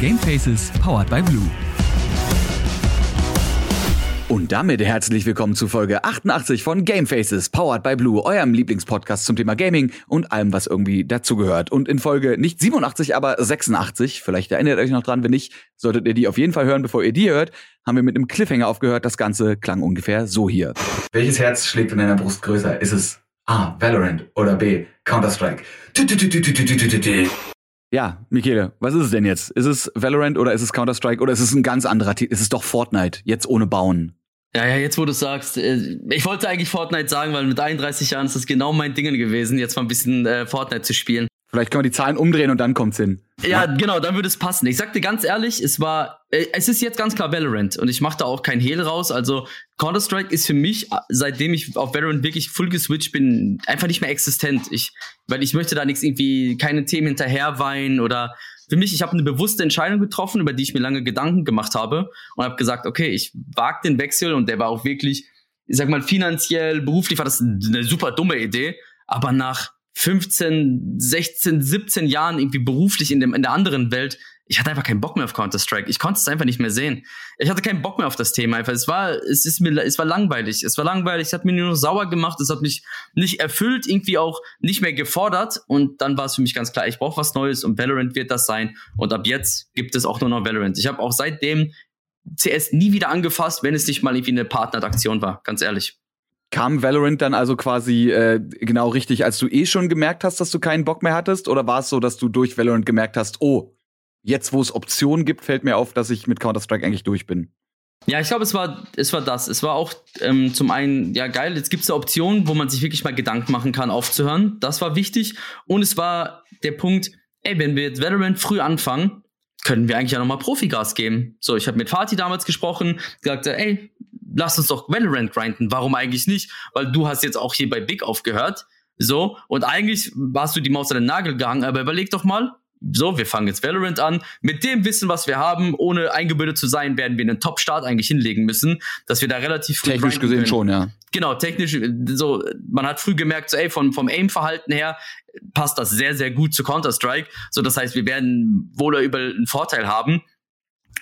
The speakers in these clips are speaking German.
Gamefaces powered by Blue. Und damit herzlich willkommen zu Folge 88 von Gamefaces, powered by Blue, eurem Lieblingspodcast zum Thema Gaming und allem, was irgendwie dazugehört. Und in Folge nicht 87, aber 86, vielleicht erinnert ihr euch noch dran, wenn nicht, solltet ihr die auf jeden Fall hören, bevor ihr die hört, haben wir mit einem Cliffhanger aufgehört. Das Ganze klang ungefähr so hier. Welches Herz schlägt in deiner Brust größer? Ist es A. Valorant oder B. Counter-Strike? Ja, Michele, was ist es denn jetzt? Ist es Valorant oder ist es Counter-Strike oder ist es ein ganz anderer Titel? Ist es doch Fortnite, jetzt ohne Bauen? Ja, ja, jetzt wo du sagst, äh, ich wollte eigentlich Fortnite sagen, weil mit 31 Jahren ist das genau mein Ding gewesen, jetzt mal ein bisschen äh, Fortnite zu spielen. Vielleicht können wir die Zahlen umdrehen und dann kommt's hin. Ja, genau, dann würde es passen. Ich sag dir ganz ehrlich, es war, äh, es ist jetzt ganz klar Valorant und ich mache da auch kein Hehl raus. Also Counter-Strike ist für mich, seitdem ich auf Valorant wirklich full geswitcht bin, einfach nicht mehr existent. Ich, weil ich möchte da nichts irgendwie, keine Themen hinterherweinen oder für mich, ich habe eine bewusste Entscheidung getroffen, über die ich mir lange Gedanken gemacht habe und habe gesagt, okay, ich wage den Wechsel und der war auch wirklich, ich sag mal, finanziell, beruflich war das eine super dumme Idee, aber nach 15, 16, 17 Jahren irgendwie beruflich in, dem, in der anderen Welt, ich hatte einfach keinen Bock mehr auf Counter-Strike. Ich konnte es einfach nicht mehr sehen. Ich hatte keinen Bock mehr auf das Thema. Einfach. Es war, es ist mir, es war langweilig. Es war langweilig. Es hat mir nur noch sauer gemacht. Es hat mich nicht erfüllt, irgendwie auch nicht mehr gefordert. Und dann war es für mich ganz klar, ich brauche was Neues und Valorant wird das sein. Und ab jetzt gibt es auch nur noch Valorant. Ich habe auch seitdem CS nie wieder angefasst, wenn es nicht mal irgendwie eine Partneraktion war. Ganz ehrlich. Kam Valorant dann also quasi äh, genau richtig, als du eh schon gemerkt hast, dass du keinen Bock mehr hattest? Oder war es so, dass du durch Valorant gemerkt hast, oh, jetzt wo es Optionen gibt, fällt mir auf, dass ich mit Counter-Strike eigentlich durch bin? Ja, ich glaube, es war, es war das. Es war auch ähm, zum einen, ja geil, jetzt gibt es Optionen, wo man sich wirklich mal Gedanken machen kann, aufzuhören. Das war wichtig. Und es war der Punkt, ey, wenn wir jetzt Valorant früh anfangen, können wir eigentlich ja nochmal Profigas geben. So, ich habe mit Fatih damals gesprochen, gesagt, ey, lass uns doch Valorant grinden. Warum eigentlich nicht? Weil du hast jetzt auch hier bei Big aufgehört. So, und eigentlich warst du die Maus an den Nagel gegangen, aber überleg doch mal, so, wir fangen jetzt Valorant an. Mit dem Wissen, was wir haben, ohne eingebildet zu sein, werden wir einen Top-Start eigentlich hinlegen müssen, dass wir da relativ früh Technisch gesehen können. schon, ja. Genau, technisch, so, man hat früh gemerkt, so, ey, von, vom Aim-Verhalten her passt das sehr, sehr gut zu Counter-Strike. So, das heißt, wir werden wohl übel einen Vorteil haben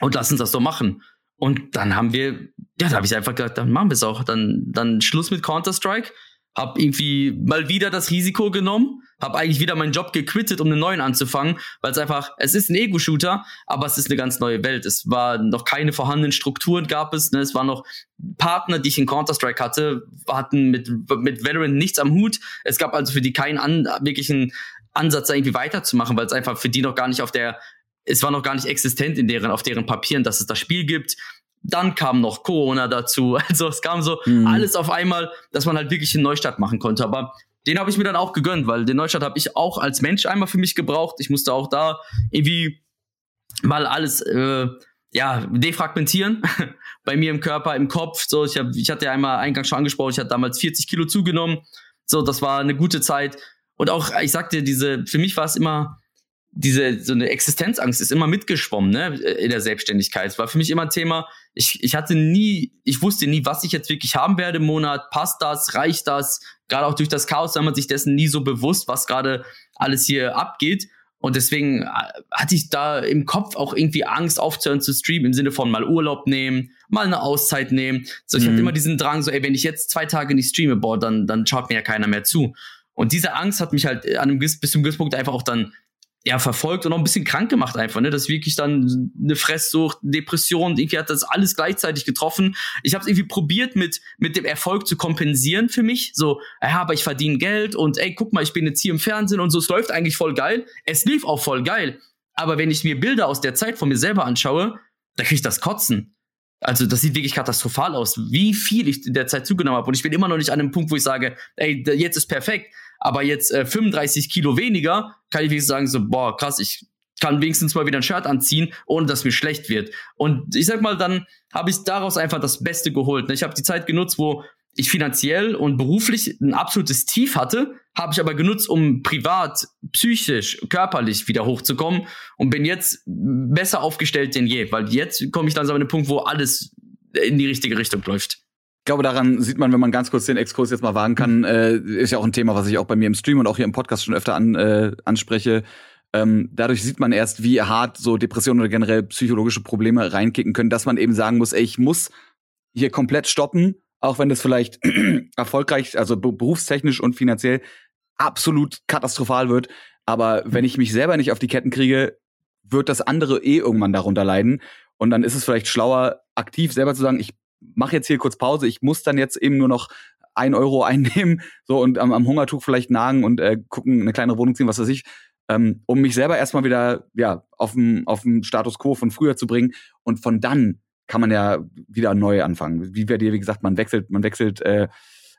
und lass uns das so machen. Und dann haben wir, ja, da habe ich einfach gedacht, dann machen wir es auch. Dann, dann Schluss mit Counter-Strike. Hab irgendwie mal wieder das Risiko genommen, hab eigentlich wieder meinen Job gequittet, um einen neuen anzufangen, weil es einfach, es ist ein Ego-Shooter, aber es ist eine ganz neue Welt. Es war noch keine vorhandenen Strukturen gab es, ne? es waren noch Partner, die ich in Counter-Strike hatte, hatten mit, mit Valorant nichts am Hut. Es gab also für die keinen an, wirklichen Ansatz, da irgendwie weiterzumachen, weil es einfach für die noch gar nicht auf der es war noch gar nicht existent in deren, auf deren Papieren, dass es das Spiel gibt. Dann kam noch Corona dazu. Also es kam so mhm. alles auf einmal, dass man halt wirklich einen Neustart machen konnte. Aber den habe ich mir dann auch gegönnt, weil den Neustart habe ich auch als Mensch einmal für mich gebraucht. Ich musste auch da irgendwie mal alles äh, ja defragmentieren bei mir im Körper, im Kopf. So, ich, hab, ich hatte ja einmal eingangs schon angesprochen, ich hatte damals 40 Kilo zugenommen. So, das war eine gute Zeit. Und auch, ich sagte, diese, für mich war es immer diese so eine Existenzangst ist immer mitgeschwommen ne, in der Selbstständigkeit. Es war für mich immer ein Thema. Ich, ich hatte nie, ich wusste nie, was ich jetzt wirklich haben werde im Monat. Passt das? Reicht das? Gerade auch durch das Chaos war man sich dessen nie so bewusst, was gerade alles hier abgeht. Und deswegen äh, hatte ich da im Kopf auch irgendwie Angst aufzuhören zu streamen, im Sinne von mal Urlaub nehmen, mal eine Auszeit nehmen. So, ich mhm. hatte immer diesen Drang, so, ey, wenn ich jetzt zwei Tage nicht streame, boah, dann, dann schaut mir ja keiner mehr zu. Und diese Angst hat mich halt an einem bis zum gewissen Punkt einfach auch dann ja, verfolgt und auch ein bisschen krank gemacht einfach, ne? Das wirklich dann eine Fresssucht, Depression, irgendwie hat das alles gleichzeitig getroffen. Ich habe es irgendwie probiert mit mit dem Erfolg zu kompensieren für mich, so, ja, aber ich verdiene Geld und ey, guck mal, ich bin jetzt hier im Fernsehen und so, es läuft eigentlich voll geil. Es lief auch voll geil, aber wenn ich mir Bilder aus der Zeit von mir selber anschaue, da krieg ich das Kotzen. Also das sieht wirklich katastrophal aus, wie viel ich in der Zeit zugenommen habe. Und ich bin immer noch nicht an einem Punkt, wo ich sage, ey, jetzt ist perfekt aber jetzt äh, 35 Kilo weniger, kann ich wenigstens sagen, so, boah, krass, ich kann wenigstens mal wieder ein Shirt anziehen, ohne dass mir schlecht wird. Und ich sag mal, dann habe ich daraus einfach das Beste geholt. Ne? Ich habe die Zeit genutzt, wo ich finanziell und beruflich ein absolutes Tief hatte, habe ich aber genutzt, um privat, psychisch, körperlich wieder hochzukommen und bin jetzt besser aufgestellt denn je, weil jetzt komme ich langsam an den Punkt, wo alles in die richtige Richtung läuft. Ich glaube, daran sieht man, wenn man ganz kurz den Exkurs jetzt mal wagen kann, äh, ist ja auch ein Thema, was ich auch bei mir im Stream und auch hier im Podcast schon öfter an, äh, anspreche. Ähm, dadurch sieht man erst, wie hart so Depressionen oder generell psychologische Probleme reinkicken können, dass man eben sagen muss, ey, ich muss hier komplett stoppen, auch wenn das vielleicht erfolgreich, also berufstechnisch und finanziell absolut katastrophal wird. Aber wenn ich mich selber nicht auf die Ketten kriege, wird das andere eh irgendwann darunter leiden. Und dann ist es vielleicht schlauer, aktiv selber zu sagen, ich mache jetzt hier kurz Pause, ich muss dann jetzt eben nur noch ein Euro einnehmen, so und am, am Hungertuch vielleicht nagen und äh, gucken, eine kleine Wohnung ziehen, was weiß ich, ähm, um mich selber erstmal wieder ja auf dem Status quo von früher zu bringen und von dann kann man ja wieder neu anfangen. Wie bei dir, wie gesagt, man wechselt, man wechselt äh,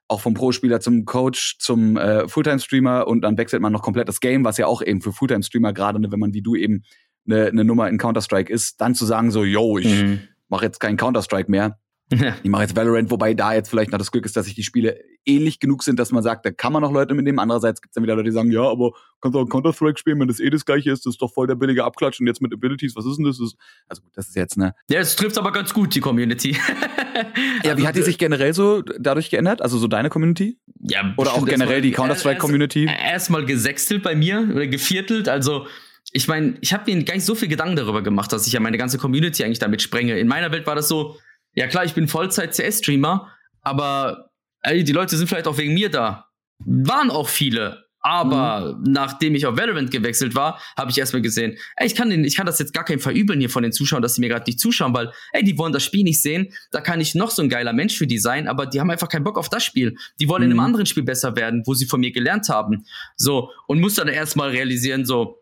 auch vom Pro-Spieler zum Coach, zum äh, Fulltime-Streamer und dann wechselt man noch komplett das Game, was ja auch eben für Fulltime-Streamer gerade, wenn man wie du eben eine, eine Nummer in Counter-Strike ist, dann zu sagen so, yo, ich mhm. mache jetzt keinen Counter-Strike mehr, ja. Ich mache jetzt Valorant, wobei da jetzt vielleicht noch das Glück ist, dass sich die Spiele ähnlich genug sind, dass man sagt, da kann man noch Leute mitnehmen. Andererseits gibt es dann wieder Leute, die sagen, ja, aber kannst du auch Counter-Strike spielen, wenn das eh das gleiche ist, das ist doch voll der billige Abklatsch und jetzt mit Abilities, was ist denn das? Also gut, das ist jetzt, ne? Ja, es trifft aber ganz gut, die Community. ja, also, wie hat die sich generell so dadurch geändert? Also so deine Community? Ja, Oder auch generell die Counter-Strike-Community? Erstmal erst gesextelt bei mir oder geviertelt, also ich meine, ich habe mir gar nicht so viel Gedanken darüber gemacht, dass ich ja meine ganze Community eigentlich damit sprenge. In meiner Welt war das so, ja klar, ich bin Vollzeit-CS-Streamer, aber ey, die Leute sind vielleicht auch wegen mir da. Waren auch viele. Aber mhm. nachdem ich auf Valorant gewechselt war, habe ich erstmal gesehen, ey, ich kann, den, ich kann das jetzt gar kein verübeln hier von den Zuschauern, dass sie mir gerade nicht zuschauen, weil, ey, die wollen das Spiel nicht sehen. Da kann ich noch so ein geiler Mensch für die sein, aber die haben einfach keinen Bock auf das Spiel. Die wollen mhm. in einem mhm. anderen Spiel besser werden, wo sie von mir gelernt haben. So, und muss dann erstmal realisieren, so,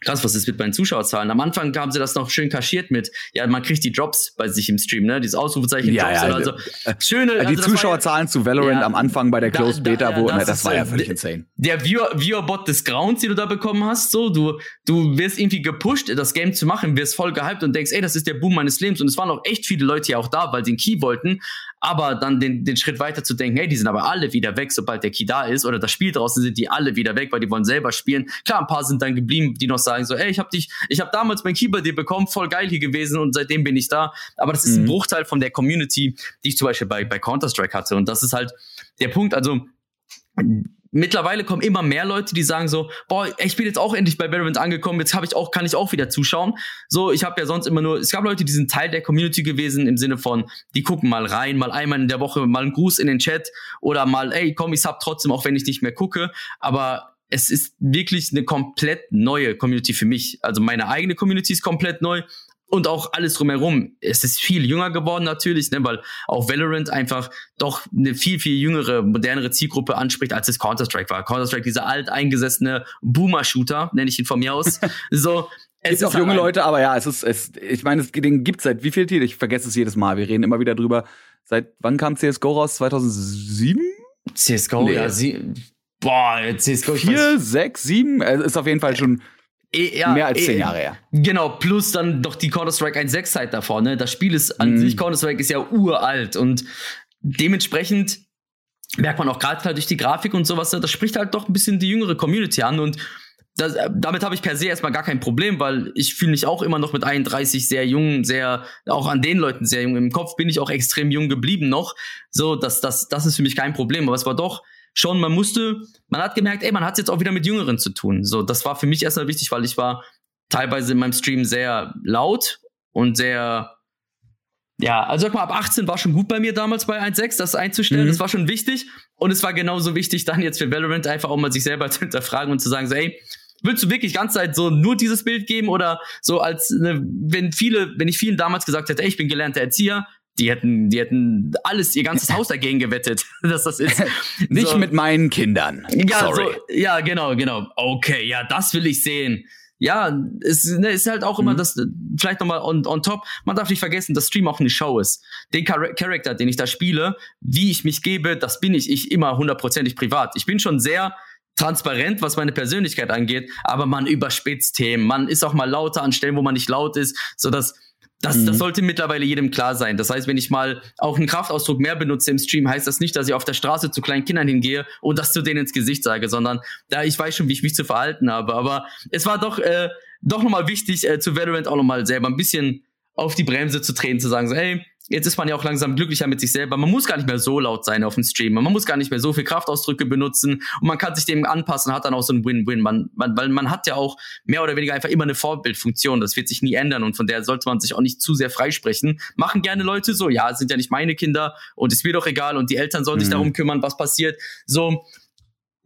krass, was ist mit meinen Zuschauerzahlen? Am Anfang haben sie das noch schön kaschiert mit, ja, man kriegt die Drops bei sich im Stream, ne? Dieses Ausrufezeichen ja, Drops. Ja, also, äh, schöne, also die Zuschauerzahlen ja, zu Valorant am Anfang bei der Closed da, Beta, da, wo, das, ne, das war ja völlig insane. Der Viewer, Viewerbot des Grauens, den du da bekommen hast, so, du, du wirst irgendwie gepusht, das Game zu machen, wirst voll gehypt und denkst, ey, das ist der Boom meines Lebens. Und es waren auch echt viele Leute ja auch da, weil sie den Key wollten. Aber dann den, den Schritt weiter zu denken, hey, die sind aber alle wieder weg, sobald der Key da ist, oder das Spiel draußen sind die alle wieder weg, weil die wollen selber spielen. Klar, ein paar sind dann geblieben, die noch sagen so, ey, ich hab dich, ich habe damals mein Key bei dir bekommen, voll geil hier gewesen und seitdem bin ich da. Aber das ist mhm. ein Bruchteil von der Community, die ich zum Beispiel bei, bei Counter-Strike hatte. Und das ist halt der Punkt, also mittlerweile kommen immer mehr Leute, die sagen so, boah, ich bin jetzt auch endlich bei Valorant angekommen, jetzt habe ich auch, kann ich auch wieder zuschauen. So, ich habe ja sonst immer nur, es gab Leute, die sind Teil der Community gewesen im Sinne von, die gucken mal rein, mal einmal in der Woche mal einen Gruß in den Chat oder mal, ey, komm, ich hab trotzdem, auch wenn ich nicht mehr gucke. Aber es ist wirklich eine komplett neue Community für mich. Also meine eigene Community ist komplett neu und auch alles drumherum. Es ist viel jünger geworden natürlich, ne, weil auch Valorant einfach doch eine viel, viel jüngere, modernere Zielgruppe anspricht, als es Counter-Strike war. Counter-Strike, dieser alteingesessene Boomer-Shooter, nenne ich ihn von mir aus. so, es gibt auch junge Leute, aber ja, es ist, es, ich meine, es, den gibt's seit wie viel Titel? Ich vergesse es jedes Mal. Wir reden immer wieder drüber. Seit wann kam CSGO raus? 2007? CSGO, nee. ja, sie, boah, CSGO. Vier, sechs, sieben? Es ist auf jeden Fall schon E, ja, Mehr als zehn e, Jahre her. Genau, plus dann doch die Counter-Strike 1.6-Zeit davor. Ne? Das Spiel ist an mm. sich, Counter-Strike ist ja uralt und dementsprechend merkt man auch gerade halt durch die Grafik und sowas, das spricht halt doch ein bisschen die jüngere Community an und das, damit habe ich per se erstmal gar kein Problem, weil ich fühle mich auch immer noch mit 31 sehr jung, sehr, auch an den Leuten sehr jung. Im Kopf bin ich auch extrem jung geblieben noch. So, das, das, das ist für mich kein Problem. Aber es war doch schon, man musste, man hat gemerkt, ey, man hat es jetzt auch wieder mit Jüngeren zu tun. So, das war für mich erstmal wichtig, weil ich war teilweise in meinem Stream sehr laut und sehr ja, also sag mal, ab 18 war schon gut bei mir damals bei 1.6, das einzustellen. Mhm. Das war schon wichtig. Und es war genauso wichtig, dann jetzt für Valorant einfach auch mal sich selber zu hinterfragen und zu sagen, so, ey, willst du wirklich ganz Zeit so nur dieses Bild geben oder so als, ne, wenn viele, wenn ich vielen damals gesagt hätte, ey, ich bin gelernter Erzieher, die hätten, die hätten alles, ihr ganzes Haus dagegen gewettet, dass das ist. Nicht so. mit meinen Kindern. Ja, Sorry. So, ja, genau, genau. Okay, ja, das will ich sehen. Ja, es ne, ist halt auch immer mhm. das, vielleicht nochmal on, on top, man darf nicht vergessen, dass Stream auch eine Show ist. Den Char Charakter, den ich da spiele, wie ich mich gebe, das bin ich, ich immer hundertprozentig privat. Ich bin schon sehr transparent, was meine Persönlichkeit angeht, aber man überspitzt Themen, man ist auch mal lauter an Stellen, wo man nicht laut ist, so dass das, mhm. das sollte mittlerweile jedem klar sein. Das heißt, wenn ich mal auch einen Kraftausdruck mehr benutze im Stream, heißt das nicht, dass ich auf der Straße zu kleinen Kindern hingehe und das zu denen ins Gesicht sage, sondern da ich weiß schon, wie ich mich zu verhalten habe. Aber es war doch, äh, doch nochmal wichtig, äh, zu Valorant auch nochmal selber ein bisschen auf die Bremse zu treten, zu sagen, so, ey, jetzt ist man ja auch langsam glücklicher mit sich selber. Man muss gar nicht mehr so laut sein auf dem Stream. Man muss gar nicht mehr so viel Kraftausdrücke benutzen und man kann sich dem anpassen, hat dann auch so ein Win-Win. Man, man, weil man hat ja auch mehr oder weniger einfach immer eine Vorbildfunktion. Das wird sich nie ändern und von der sollte man sich auch nicht zu sehr freisprechen. Machen gerne Leute so, ja, sind ja nicht meine Kinder und ist mir doch egal und die Eltern sollen sich mhm. darum kümmern, was passiert. So,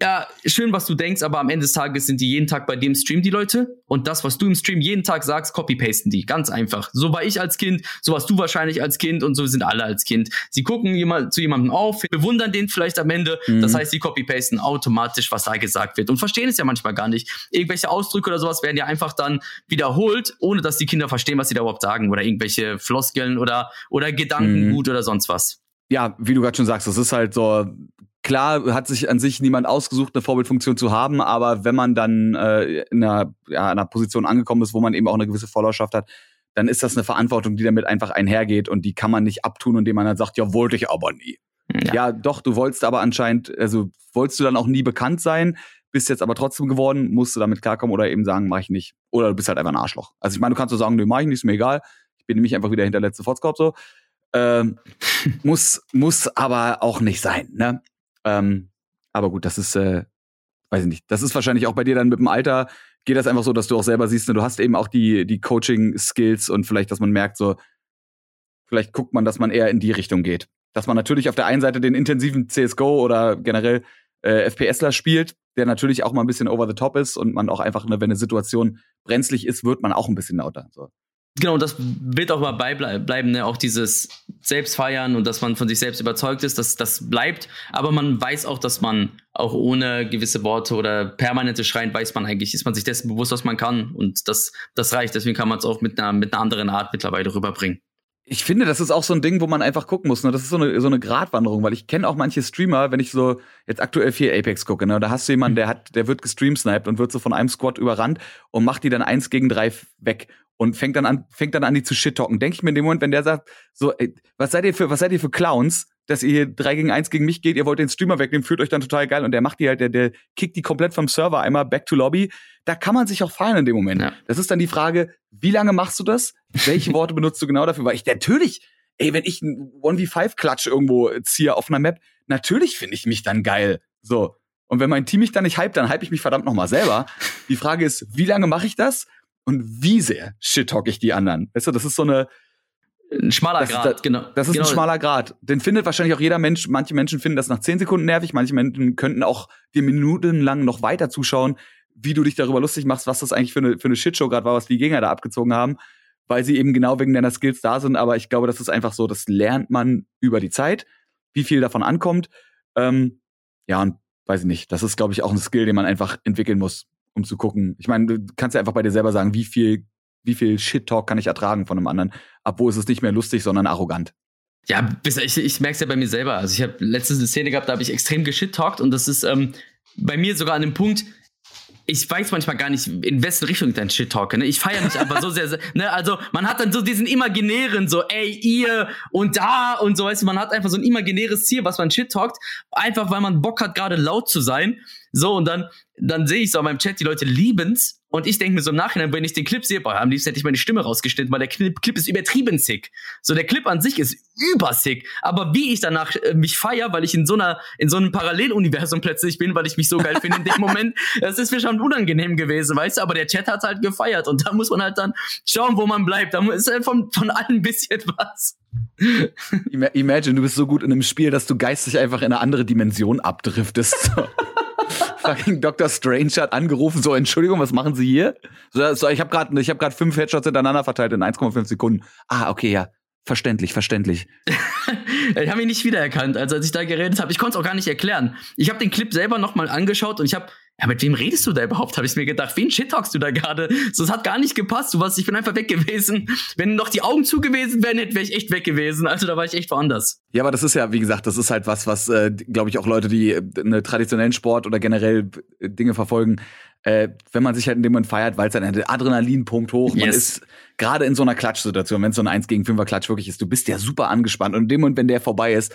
ja, schön, was du denkst, aber am Ende des Tages sind die jeden Tag bei dem Stream die Leute und das, was du im Stream jeden Tag sagst, copy-pasten die. Ganz einfach. So war ich als Kind, so warst du wahrscheinlich als Kind und so sind alle als Kind. Sie gucken jemand, zu jemandem auf, bewundern den vielleicht am Ende, mhm. das heißt, sie copy-pasten automatisch, was da gesagt wird und verstehen es ja manchmal gar nicht. Irgendwelche Ausdrücke oder sowas werden ja einfach dann wiederholt, ohne dass die Kinder verstehen, was sie da überhaupt sagen oder irgendwelche Floskeln oder, oder Gedankengut mhm. oder sonst was ja, wie du gerade schon sagst, das ist halt so, klar hat sich an sich niemand ausgesucht, eine Vorbildfunktion zu haben, aber wenn man dann äh, in, einer, ja, in einer Position angekommen ist, wo man eben auch eine gewisse Followerschaft hat, dann ist das eine Verantwortung, die damit einfach einhergeht und die kann man nicht abtun, indem man dann sagt, ja, wollte ich aber nie. Ja. ja, doch, du wolltest aber anscheinend, also wolltest du dann auch nie bekannt sein, bist jetzt aber trotzdem geworden, musst du damit klarkommen oder eben sagen, mach ich nicht. Oder du bist halt einfach ein Arschloch. Also ich meine, du kannst so sagen, nö, mach ich nicht, ist mir egal. Ich bin nämlich einfach wieder hinter letzte Fotzkorb so. Ähm, muss, muss aber auch nicht sein, ne? Ähm, aber gut, das ist, äh, weiß ich nicht. Das ist wahrscheinlich auch bei dir dann mit dem Alter, geht das einfach so, dass du auch selber siehst, ne, du hast eben auch die, die Coaching-Skills und vielleicht, dass man merkt, so, vielleicht guckt man, dass man eher in die Richtung geht. Dass man natürlich auf der einen Seite den intensiven CSGO oder generell äh, FPSler spielt, der natürlich auch mal ein bisschen over the top ist und man auch einfach, ne, wenn eine Situation brenzlig ist, wird man auch ein bisschen lauter. So. Genau, das wird auch mal beibleiben, ne? auch dieses Selbstfeiern und dass man von sich selbst überzeugt ist, dass das bleibt. Aber man weiß auch, dass man auch ohne gewisse Worte oder permanente Schreien weiß man eigentlich, ist man sich dessen bewusst, was man kann. Und das, das reicht. Deswegen kann man es auch mit einer, mit einer anderen Art mittlerweile rüberbringen. Ich finde, das ist auch so ein Ding, wo man einfach gucken muss. Ne? Das ist so eine, so eine Gratwanderung, weil ich kenne auch manche Streamer, wenn ich so jetzt aktuell viel Apex gucke, ne? da hast du jemanden, der hat, der wird gestreamsniped und wird so von einem Squad überrannt und macht die dann eins gegen drei weg und fängt dann an, fängt dann an, die zu shit-talken. Denke ich mir in dem Moment, wenn der sagt, so, ey, was seid ihr für, was seid ihr für Clowns, dass ihr hier drei gegen eins gegen mich geht, ihr wollt den Streamer wegnehmen, fühlt euch dann total geil und der macht die halt, der, der kickt die komplett vom Server einmal back to Lobby. Da kann man sich auch feiern in dem Moment. Ja. Das ist dann die Frage, wie lange machst du das? Welche Worte benutzt du genau dafür? Weil ich natürlich, ey, wenn ich ein 1v5-Klatsch irgendwo ziehe auf einer Map, natürlich finde ich mich dann geil. So. Und wenn mein Team mich dann nicht hype, dann hype ich mich verdammt nochmal selber. Die Frage ist, wie lange mache ich das? Und wie sehr shit-talk ich die anderen. Weißt du, das ist so eine ein schmaler das, Grad, das, genau. Das ist genau. ein schmaler Grad. Den findet wahrscheinlich auch jeder Mensch. Manche Menschen finden das nach zehn Sekunden nervig. Manche Menschen könnten auch dir minutenlang noch weiter zuschauen, wie du dich darüber lustig machst, was das eigentlich für eine, für eine Shitshow gerade war, was die Gegner da abgezogen haben, weil sie eben genau wegen deiner Skills da sind. Aber ich glaube, das ist einfach so, das lernt man über die Zeit, wie viel davon ankommt. Ähm, ja, und weiß ich nicht. Das ist, glaube ich, auch ein Skill, den man einfach entwickeln muss um zu gucken. Ich meine, du kannst ja einfach bei dir selber sagen, wie viel, wie viel Shit-Talk kann ich ertragen von einem anderen. Obwohl es ist nicht mehr lustig, sondern arrogant. Ja, ich, ich merke es ja bei mir selber. Also ich habe letztens eine Szene gehabt, da habe ich extrem geschit-talkt und das ist ähm, bei mir sogar an dem Punkt, ich weiß manchmal gar nicht, in wessen Richtung ich dann Shit talke. Ne? Ich feiere mich einfach so sehr, sehr, ne? Also man hat dann so diesen imaginären, so, ey, ihr und da und so, weißt du, man hat einfach so ein imaginäres Ziel, was man Shit talkt, einfach weil man Bock hat, gerade laut zu sein. So, und dann, dann sehe ich so auf meinem Chat, die Leute lieben's. Und ich denke mir so im Nachhinein, wenn ich den Clip sehe, boah, am liebsten hätte ich meine Stimme rausgeschnitten, weil der Clip, Clip ist übertrieben sick. So, der Clip an sich ist übersick. Aber wie ich danach äh, mich feier, weil ich in so einer, in so einem Paralleluniversum plötzlich bin, weil ich mich so geil finde in dem Moment, das ist mir schon unangenehm gewesen, weißt du? Aber der Chat hat halt gefeiert und da muss man halt dann schauen, wo man bleibt. Da ist halt von, von allen ein bisschen was. Imagine, du bist so gut in einem Spiel, dass du geistig einfach in eine andere Dimension abdriftest. fucking Dr. Strange hat angerufen, so, Entschuldigung, was machen Sie hier? So, so ich habe gerade ich hab grad fünf Headshots hintereinander verteilt in 1,5 Sekunden. Ah, okay, ja. Verständlich, verständlich. ich habe ihn nicht wiedererkannt, also als ich da geredet habe. Ich konnte es auch gar nicht erklären. Ich habe den Clip selber nochmal angeschaut und ich habe ja, mit wem redest du da überhaupt? Habe ich mir gedacht, wen shit talkst du da gerade? So, es hat gar nicht gepasst. Du warst, ich bin einfach weg gewesen. Wenn noch die Augen zu gewesen wären, wäre ich echt weg gewesen. Also da war ich echt woanders. Ja, aber das ist ja, wie gesagt, das ist halt was, was, äh, glaube ich, auch Leute, die äh, einen traditionellen Sport oder generell äh, Dinge verfolgen, äh, wenn man sich halt in dem Moment feiert, weil es dann ein Adrenalinpunkt hoch. Man yes. ist gerade in so einer Klatschsituation, wenn es so ein 1 gegen 5er Klatsch wirklich ist, du bist ja super angespannt. Und in dem Moment, wenn der vorbei ist,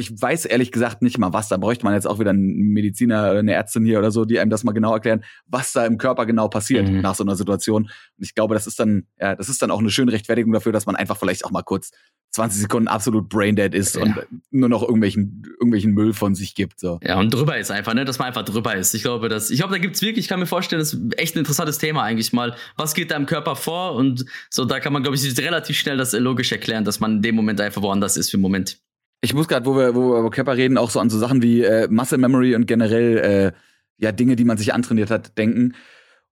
ich weiß ehrlich gesagt nicht mal was. Da bräuchte man jetzt auch wieder einen Mediziner oder eine Ärztin hier oder so, die einem das mal genau erklären, was da im Körper genau passiert mhm. nach so einer Situation. Und ich glaube, das ist dann, ja, das ist dann auch eine schöne Rechtfertigung dafür, dass man einfach vielleicht auch mal kurz 20 Sekunden absolut braindead ist ja. und nur noch irgendwelchen, irgendwelchen Müll von sich gibt. So. Ja, und drüber ist einfach, ne, dass man einfach drüber ist. Ich glaube, dass, ich glaube, da gibt's wirklich, ich kann mir vorstellen, das ist echt ein interessantes Thema eigentlich mal. Was geht da im Körper vor? Und so, da kann man, glaube ich, relativ schnell das logisch erklären, dass man in dem Moment einfach woanders ist für den Moment. Ich muss gerade, wo wir, wo wir über Körper reden, auch so an so Sachen wie äh, Muscle Memory und generell äh, ja Dinge, die man sich antrainiert hat, denken.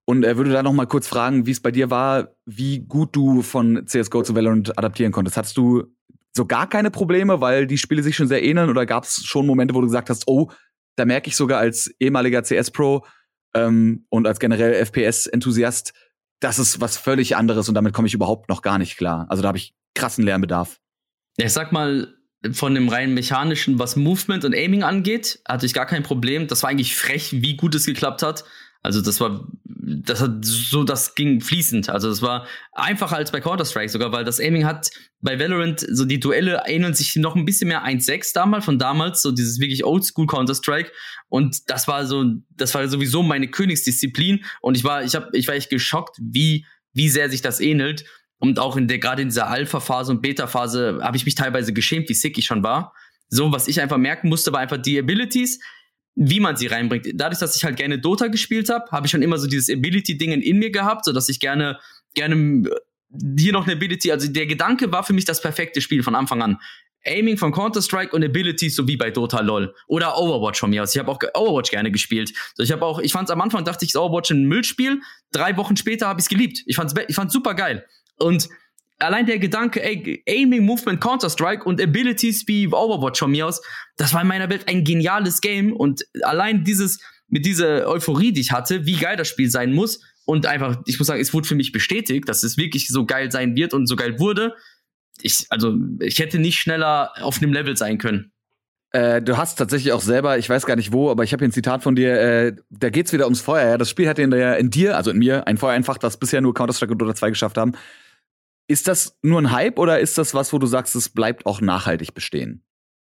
Und äh, würde da noch mal kurz fragen, wie es bei dir war, wie gut du von CSGO zu Valorant adaptieren konntest. Hattest du so gar keine Probleme, weil die Spiele sich schon sehr ähneln? Oder gab es schon Momente, wo du gesagt hast, oh, da merke ich sogar als ehemaliger CS-Pro ähm, und als generell FPS-Enthusiast, das ist was völlig anderes und damit komme ich überhaupt noch gar nicht klar. Also da habe ich krassen Lernbedarf. Ich sag mal, von dem rein mechanischen, was Movement und Aiming angeht, hatte ich gar kein Problem. Das war eigentlich frech, wie gut es geklappt hat. Also das war, das hat so, das ging fließend. Also das war einfacher als bei Counter-Strike sogar, weil das Aiming hat bei Valorant, so die Duelle erinnern sich noch ein bisschen mehr 1.6 damals, von damals, so dieses wirklich Oldschool Counter-Strike. Und das war so, das war sowieso meine Königsdisziplin. Und ich war, ich hab, ich war echt geschockt, wie, wie sehr sich das ähnelt. Und auch in der, gerade in dieser Alpha-Phase und Beta-Phase habe ich mich teilweise geschämt, wie sick ich schon war. So, was ich einfach merken musste, war einfach die Abilities wie man sie reinbringt. Dadurch, dass ich halt gerne Dota gespielt habe, habe ich schon immer so dieses Ability-Ding in mir gehabt, so dass ich gerne, gerne äh, hier noch eine Ability, also der Gedanke war für mich das perfekte Spiel von Anfang an. Aiming von Counter-Strike und Abilities so wie bei Dota LOL. Oder Overwatch von mir aus. Ich habe auch Overwatch gerne gespielt. So, ich habe auch, ich fand am Anfang, dachte ich, Overwatch ein Müllspiel. Drei Wochen später habe ich es geliebt. Ich fand's, ich fand's super geil. Und allein der Gedanke, ey, Aiming, Movement, Counter-Strike und Abilities wie Overwatch von mir aus, das war in meiner Welt ein geniales Game und allein dieses, mit dieser Euphorie, die ich hatte, wie geil das Spiel sein muss und einfach, ich muss sagen, es wurde für mich bestätigt, dass es wirklich so geil sein wird und so geil wurde. Ich, also, ich hätte nicht schneller auf einem Level sein können. Äh, du hast tatsächlich auch selber, ich weiß gar nicht wo, aber ich habe hier ein Zitat von dir, äh, da geht's wieder ums Feuer. Ja? Das Spiel hat in, der, in dir, also in mir, ein Feuer entfacht, was bisher nur Counter-Strike und Dota 2 geschafft haben. Ist das nur ein Hype oder ist das was, wo du sagst, es bleibt auch nachhaltig bestehen?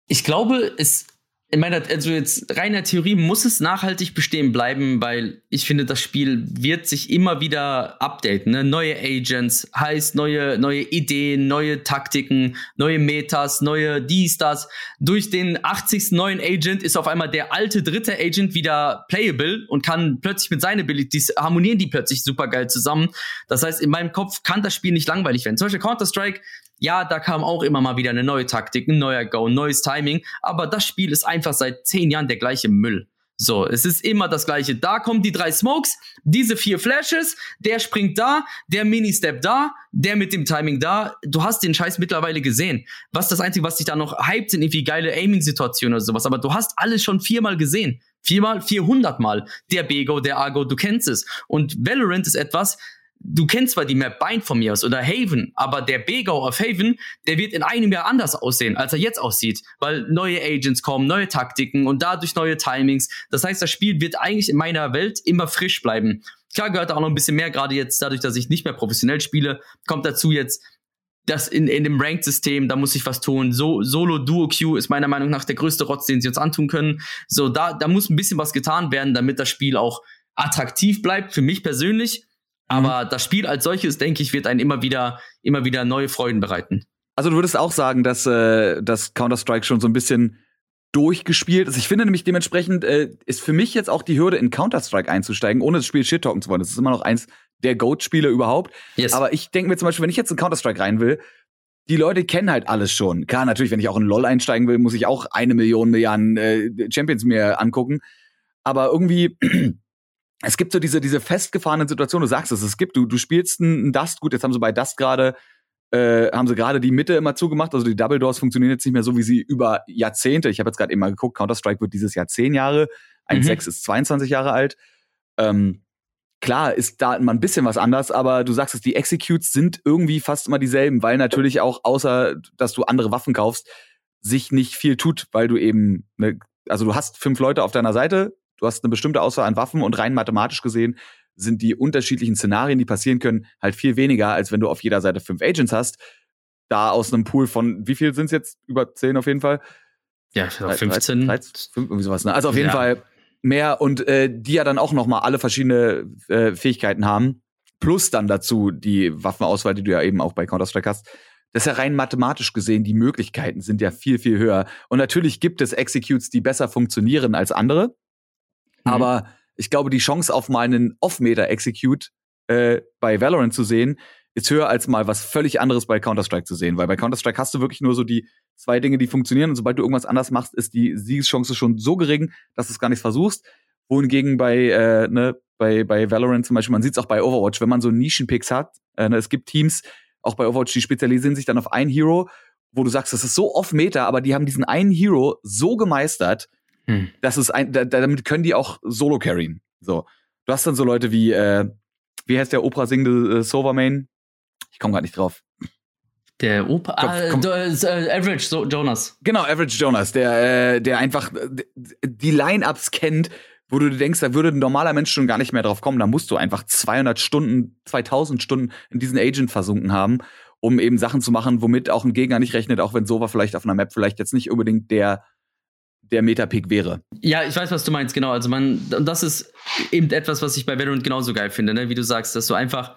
Ich glaube, es in meiner, also jetzt reiner Theorie muss es nachhaltig bestehen bleiben, weil ich finde, das Spiel wird sich immer wieder updaten. Ne? Neue Agents heißt neue, neue Ideen, neue Taktiken, neue Metas, neue dies, das. Durch den 80. neuen Agent ist auf einmal der alte dritte Agent wieder playable und kann plötzlich mit seinen Abilities harmonieren die plötzlich super geil zusammen. Das heißt, in meinem Kopf kann das Spiel nicht langweilig werden. Zum Beispiel Counter-Strike ja, da kam auch immer mal wieder eine neue Taktik, ein neuer Go, ein neues Timing, aber das Spiel ist einfach seit zehn Jahren der gleiche Müll. So, es ist immer das gleiche. Da kommen die drei Smokes, diese vier Flashes, der springt da, der Mini-Step da, der mit dem Timing da. Du hast den Scheiß mittlerweile gesehen. Was das Einzige, was dich da noch hypt, sind irgendwie geile Aiming-Situationen oder sowas. Aber du hast alles schon viermal gesehen. Viermal, vierhundert Mal. Der Bego, der Argo, du kennst es. Und Valorant ist etwas, du kennst zwar die Map Bind von mir aus oder Haven, aber der Begau auf Haven, der wird in einem Jahr anders aussehen, als er jetzt aussieht, weil neue Agents kommen, neue Taktiken und dadurch neue Timings. Das heißt, das Spiel wird eigentlich in meiner Welt immer frisch bleiben. Klar gehört auch noch ein bisschen mehr, gerade jetzt dadurch, dass ich nicht mehr professionell spiele, kommt dazu jetzt das in, in dem Ranked-System, da muss ich was tun. So, Solo Duo Q ist meiner Meinung nach der größte Rotz, den sie uns antun können. So, da, da muss ein bisschen was getan werden, damit das Spiel auch attraktiv bleibt, für mich persönlich aber mhm. das Spiel als solches, denke ich, wird einen immer wieder, immer wieder neue Freuden bereiten. Also du würdest auch sagen, dass, äh, dass Counter-Strike schon so ein bisschen durchgespielt ist. Ich finde nämlich dementsprechend äh, ist für mich jetzt auch die Hürde, in Counter-Strike einzusteigen, ohne das Spiel shit-talken zu wollen. Das ist immer noch eins der Goat-Spiele überhaupt. Yes. Aber ich denke mir zum Beispiel, wenn ich jetzt in Counter-Strike rein will, die Leute kennen halt alles schon. Klar, natürlich, wenn ich auch in LoL einsteigen will, muss ich auch eine Million Milliarden äh, Champions mir angucken. Aber irgendwie es gibt so diese, diese festgefahrenen Situationen, du sagst es, es gibt, du, du spielst einen Dust, gut, jetzt haben sie bei Dust gerade, äh, haben sie gerade die Mitte immer zugemacht, also die Double Doors funktionieren jetzt nicht mehr so, wie sie über Jahrzehnte, ich habe jetzt gerade eben mal geguckt, Counter-Strike wird dieses Jahr zehn Jahre, 1.6 mhm. ist 22 Jahre alt. Ähm, klar ist da mal ein bisschen was anders, aber du sagst es, die Executes sind irgendwie fast immer dieselben, weil natürlich auch, außer dass du andere Waffen kaufst, sich nicht viel tut, weil du eben, ne, also du hast fünf Leute auf deiner Seite, Du hast eine bestimmte Auswahl an Waffen und rein mathematisch gesehen sind die unterschiedlichen Szenarien, die passieren können, halt viel weniger, als wenn du auf jeder Seite fünf Agents hast. Da aus einem Pool von, wie viel sind es jetzt? Über zehn auf jeden Fall. Ja, 15. 13, 13, irgendwie sowas. Ne? Also auf jeden ja. Fall mehr und äh, die ja dann auch noch mal alle verschiedene äh, Fähigkeiten haben. Plus dann dazu die Waffenauswahl, die du ja eben auch bei Counter-Strike hast. Das ist ja rein mathematisch gesehen, die Möglichkeiten sind ja viel, viel höher. Und natürlich gibt es Executes, die besser funktionieren als andere. Mhm. Aber ich glaube, die Chance auf mal einen Off-Meter-Execute äh, bei Valorant zu sehen, ist höher als mal was völlig anderes bei Counter-Strike zu sehen. Weil bei Counter-Strike hast du wirklich nur so die zwei Dinge, die funktionieren. Und sobald du irgendwas anders machst, ist die Siegeschance schon so gering, dass du es gar nicht versuchst. Wohingegen bei, äh, ne, bei, bei Valorant zum Beispiel, man sieht es auch bei Overwatch, wenn man so Nischenpicks hat, äh, ne, es gibt Teams, auch bei Overwatch, die spezialisieren sich dann auf einen Hero, wo du sagst, das ist so off-Meta, aber die haben diesen einen Hero so gemeistert, hm. dass es ein, da, damit können die auch solo carryen. So. Du hast dann so Leute wie, äh, wie heißt der Opera singende äh, Silvermain? Ich komme gerade nicht drauf. Der Opa, komm, komm. Äh, Average so, Jonas. Genau, Average Jonas, der, äh, der einfach die Line-Ups kennt, wo du denkst, da würde ein normaler Mensch schon gar nicht mehr drauf kommen. Da musst du einfach 200 Stunden, 2000 Stunden in diesen Agent versunken haben, um eben Sachen zu machen, womit auch ein Gegner nicht rechnet, auch wenn Sova vielleicht auf einer Map vielleicht jetzt nicht unbedingt der der Metapick wäre. Ja, ich weiß, was du meinst, genau. Also man, das ist eben etwas, was ich bei Valorant genauso geil finde, ne? wie du sagst, dass du einfach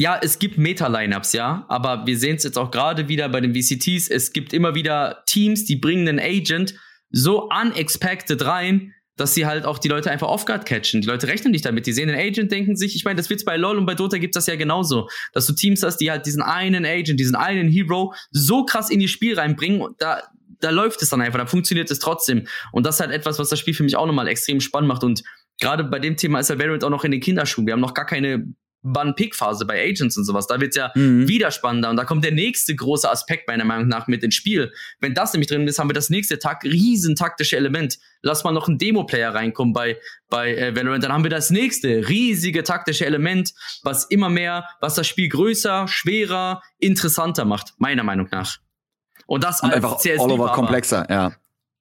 ja, es gibt Meta-Lineups, ja, aber wir sehen es jetzt auch gerade wieder bei den VCTs. Es gibt immer wieder Teams, die bringen einen Agent so unexpected rein, dass sie halt auch die Leute einfach off-guard catchen. Die Leute rechnen nicht damit. Die sehen den Agent, denken sich, ich meine, das wird's bei LoL und bei Dota gibt's das ja genauso, dass du Teams hast, die halt diesen einen Agent, diesen einen Hero so krass in ihr Spiel reinbringen und da da läuft es dann einfach, da funktioniert es trotzdem. Und das ist halt etwas, was das Spiel für mich auch nochmal extrem spannend macht. Und gerade bei dem Thema ist halt Valorant auch noch in den Kinderschuhen. Wir haben noch gar keine Ban-Pick-Phase bei Agents und sowas. Da wird's ja mhm. wieder spannender. Und da kommt der nächste große Aspekt meiner Meinung nach mit ins Spiel. Wenn das nämlich drin ist, haben wir das nächste Tag riesen taktische Element. Lass mal noch ein Demo-Player reinkommen bei, bei äh, Valorant. Dann haben wir das nächste riesige taktische Element, was immer mehr, was das Spiel größer, schwerer, interessanter macht, meiner Meinung nach. Und das und einfach CS all over komplexer, ja.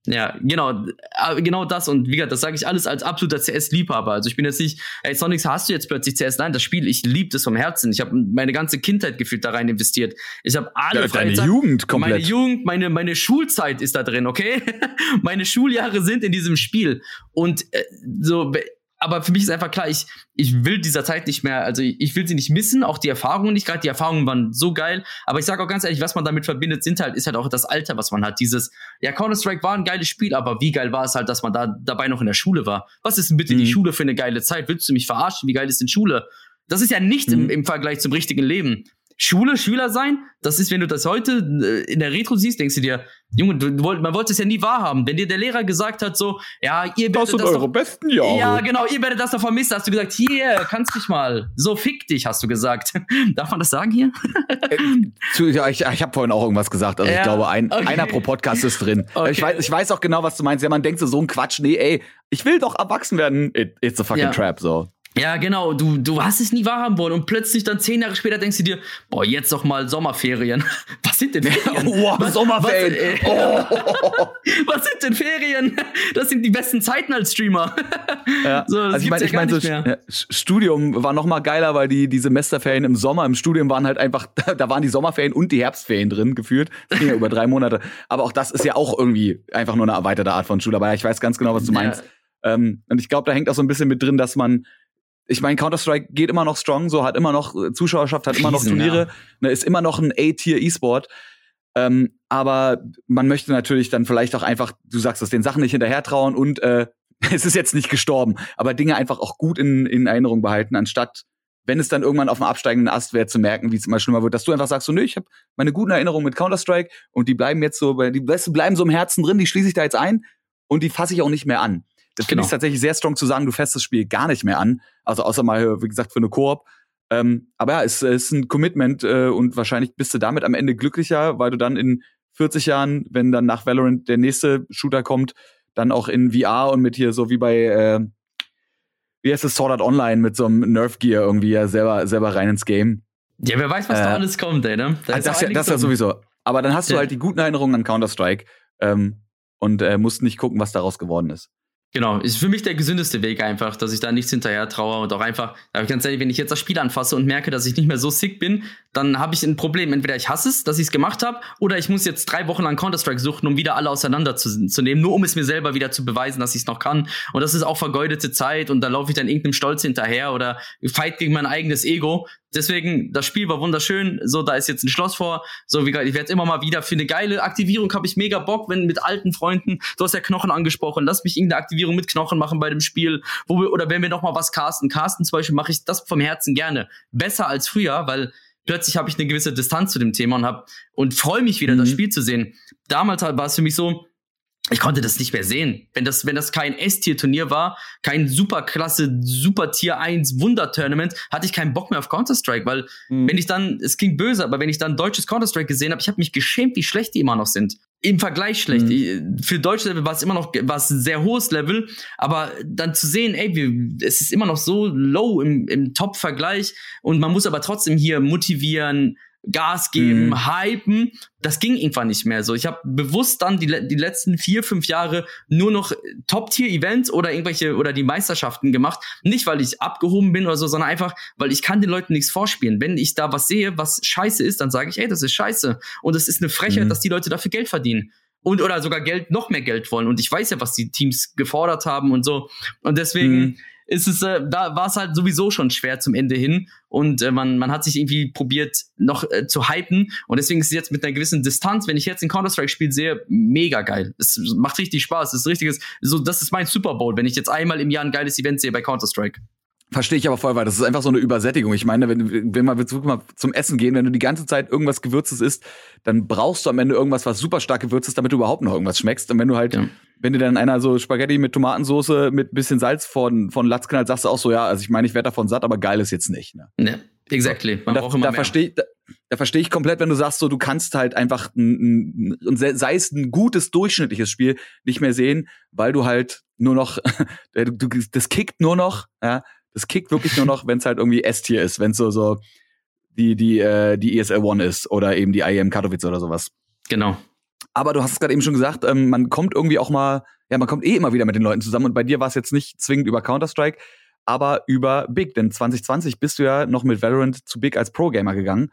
Ja, genau, äh, genau das und wie gesagt, das sage ich alles als absoluter CS-Liebhaber. Also ich bin jetzt nicht, ey Sonics, hast du jetzt plötzlich CS? Nein, das Spiel, ich liebe das vom Herzen. Ich habe meine ganze Kindheit gefühlt da rein investiert. Ich habe alle ja, Deine Jugend komplett. Meine Jugend, meine meine Schulzeit ist da drin, okay? meine Schuljahre sind in diesem Spiel und äh, so aber für mich ist einfach klar, ich, ich will dieser Zeit nicht mehr, also ich, will sie nicht missen, auch die Erfahrungen nicht gerade, die Erfahrungen waren so geil, aber ich sage auch ganz ehrlich, was man damit verbindet, sind halt, ist halt auch das Alter, was man hat. Dieses, ja, Counter-Strike war ein geiles Spiel, aber wie geil war es halt, dass man da dabei noch in der Schule war? Was ist denn bitte mhm. die Schule für eine geile Zeit? Willst du mich verarschen? Wie geil ist denn Schule? Das ist ja nichts mhm. im, im Vergleich zum richtigen Leben. Schule, Schüler sein, das ist, wenn du das heute äh, in der Retro siehst, denkst du dir, Junge, du, man wollte es ja nie wahrhaben. Wenn dir der Lehrer gesagt hat, so, ja, ihr werdet das sind das eure doch, besten Jahre. Ja, genau, ihr werdet das doch vermissen, hast du gesagt, hier, kannst dich mal. So fick dich, hast du gesagt. Darf man das sagen hier? äh, ja, ich, ich habe vorhin auch irgendwas gesagt. Also ja, ich glaube, ein, okay. einer pro Podcast ist drin. Okay. Ich, weiß, ich weiß auch genau, was du meinst. Ja, man denkt so, so ein Quatsch. Nee, ey, ich will doch erwachsen werden. It, it's a fucking ja. trap, so. Ja, genau. Du, du hast es nie wahrhaben wollen und plötzlich dann zehn Jahre später denkst du dir, boah, jetzt doch mal Sommerferien. Was sind denn Ferien? oh, was, Sommerferien. Was, äh, oh. was sind denn Ferien? Das sind die besten Zeiten als Streamer. Ja. So, also ich meine, ja ich meine, so ja, Studium war noch mal geiler, weil die, die Semesterferien im Sommer im Studium waren halt einfach, da waren die Sommerferien und die Herbstferien drin gefühlt. Das ging ja über drei Monate. Aber auch das ist ja auch irgendwie einfach nur eine erweiterte Art von Schule. Aber ich weiß ganz genau, was du meinst. Ähm, und ich glaube, da hängt auch so ein bisschen mit drin, dass man ich meine, Counter-Strike geht immer noch strong, so hat immer noch äh, Zuschauerschaft, hat immer noch Turniere, ne, ist immer noch ein A-Tier-E-Sport. Ähm, aber man möchte natürlich dann vielleicht auch einfach, du sagst es, den Sachen nicht hinterher trauen und äh, es ist jetzt nicht gestorben, aber Dinge einfach auch gut in, in Erinnerung behalten, anstatt, wenn es dann irgendwann auf dem absteigenden Ast wäre, zu merken, wie es immer schlimmer wird, dass du einfach sagst, so, nö, ich habe meine guten Erinnerungen mit Counter-Strike und die bleiben jetzt so, die bleiben so im Herzen drin, die schließe ich da jetzt ein und die fasse ich auch nicht mehr an. Das genau. finde ich tatsächlich sehr strong zu sagen, du fährst das Spiel gar nicht mehr an. Also außer mal, wie gesagt, für eine Koop. Ähm, aber ja, es, es ist ein Commitment äh, und wahrscheinlich bist du damit am Ende glücklicher, weil du dann in 40 Jahren, wenn dann nach Valorant der nächste Shooter kommt, dann auch in VR und mit hier so wie bei äh, wie heißt es Sword Art Online mit so einem Nerf Gear irgendwie ja selber selber rein ins Game. Ja, wer weiß, was äh, da alles kommt, ey, ne? Da also das, ja, das ja sowieso. Aber dann hast du halt die guten Erinnerungen an Counter Strike ähm, und äh, musst nicht gucken, was daraus geworden ist. Genau, ist für mich der gesündeste Weg einfach, dass ich da nichts hinterher traue und auch einfach, ganz ehrlich, wenn ich jetzt das Spiel anfasse und merke, dass ich nicht mehr so sick bin, dann habe ich ein Problem. Entweder ich hasse es, dass ich es gemacht habe, oder ich muss jetzt drei Wochen lang Counter-Strike suchen, um wieder alle auseinanderzunehmen, nur um es mir selber wieder zu beweisen, dass ich es noch kann. Und das ist auch vergeudete Zeit und da laufe ich dann irgendeinem Stolz hinterher oder fight gegen mein eigenes Ego. Deswegen, das Spiel war wunderschön. So, da ist jetzt ein Schloss vor. So, wie gesagt, ich werde immer mal wieder für eine geile Aktivierung habe ich mega Bock, wenn mit alten Freunden, du hast ja Knochen angesprochen, lass mich irgendeine Aktivierung mit Knochen machen bei dem Spiel, wo wir, oder wenn wir noch mal was casten. Casten zum Beispiel mache ich das vom Herzen gerne. Besser als früher, weil plötzlich habe ich eine gewisse Distanz zu dem Thema und hab und freue mich wieder, mhm. das Spiel zu sehen. Damals war es für mich so, ich konnte das nicht mehr sehen. Wenn das, wenn das kein S-Tier-Turnier war, kein superklasse, super Tier 1 Wunder-Tournament, hatte ich keinen Bock mehr auf Counter-Strike, weil mhm. wenn ich dann, es klingt böse, aber wenn ich dann deutsches Counter-Strike gesehen habe, ich habe mich geschämt, wie schlecht die immer noch sind. Im Vergleich schlecht. Mhm. Für deutsche Level war es immer noch ein sehr hohes Level, aber dann zu sehen, ey, wir, es ist immer noch so low im, im Top-Vergleich und man muss aber trotzdem hier motivieren, Gas geben, mhm. hypen. Das ging irgendwann nicht mehr so. Ich habe bewusst dann die, die letzten vier, fünf Jahre nur noch Top-Tier-Events oder irgendwelche oder die Meisterschaften gemacht. Nicht, weil ich abgehoben bin oder so, sondern einfach, weil ich kann den Leuten nichts vorspielen. Wenn ich da was sehe, was scheiße ist, dann sage ich, ey, das ist scheiße. Und es ist eine Frechheit, mhm. dass die Leute dafür Geld verdienen und oder sogar Geld, noch mehr Geld wollen. Und ich weiß ja, was die Teams gefordert haben und so. Und deswegen mhm. Ist es, äh, da war es halt sowieso schon schwer zum Ende hin. Und äh, man, man hat sich irgendwie probiert, noch äh, zu hypen. Und deswegen ist es jetzt mit einer gewissen Distanz, wenn ich jetzt ein Counter-Strike-Spiel sehe, mega geil. Es macht richtig Spaß. Es ist richtiges, so, das ist mein Super Bowl, wenn ich jetzt einmal im Jahr ein geiles Event sehe bei Counter-Strike. Verstehe ich aber voll, weil das ist einfach so eine Übersättigung. Ich meine, wenn, wenn wir mal zum Essen gehen, wenn du die ganze Zeit irgendwas Gewürzes isst, dann brauchst du am Ende irgendwas, was super stark gewürzt ist, damit du überhaupt noch irgendwas schmeckst. Und wenn du halt, ja. wenn dir dann einer so Spaghetti mit Tomatensoße mit bisschen Salz von, von Latz knallt, sagst du auch so, ja, also ich meine, ich werde davon satt, aber geil ist jetzt nicht. Ne? Ne, exactly. Man da, braucht immer da verstehe da, da verstehe ich komplett, wenn du sagst, so du kannst halt einfach ein, ein, sei es ein gutes durchschnittliches Spiel nicht mehr sehen, weil du halt nur noch du, das kickt nur noch, ja, es kickt wirklich nur noch, wenn es halt irgendwie S-Tier ist, wenn es so, so die, die, äh, die ESL One ist oder eben die IEM Katowice oder sowas. Genau. Aber du hast es gerade eben schon gesagt, ähm, man kommt irgendwie auch mal, ja, man kommt eh immer wieder mit den Leuten zusammen und bei dir war es jetzt nicht zwingend über Counter-Strike, aber über Big, denn 2020 bist du ja noch mit Valorant zu Big als Pro-Gamer gegangen.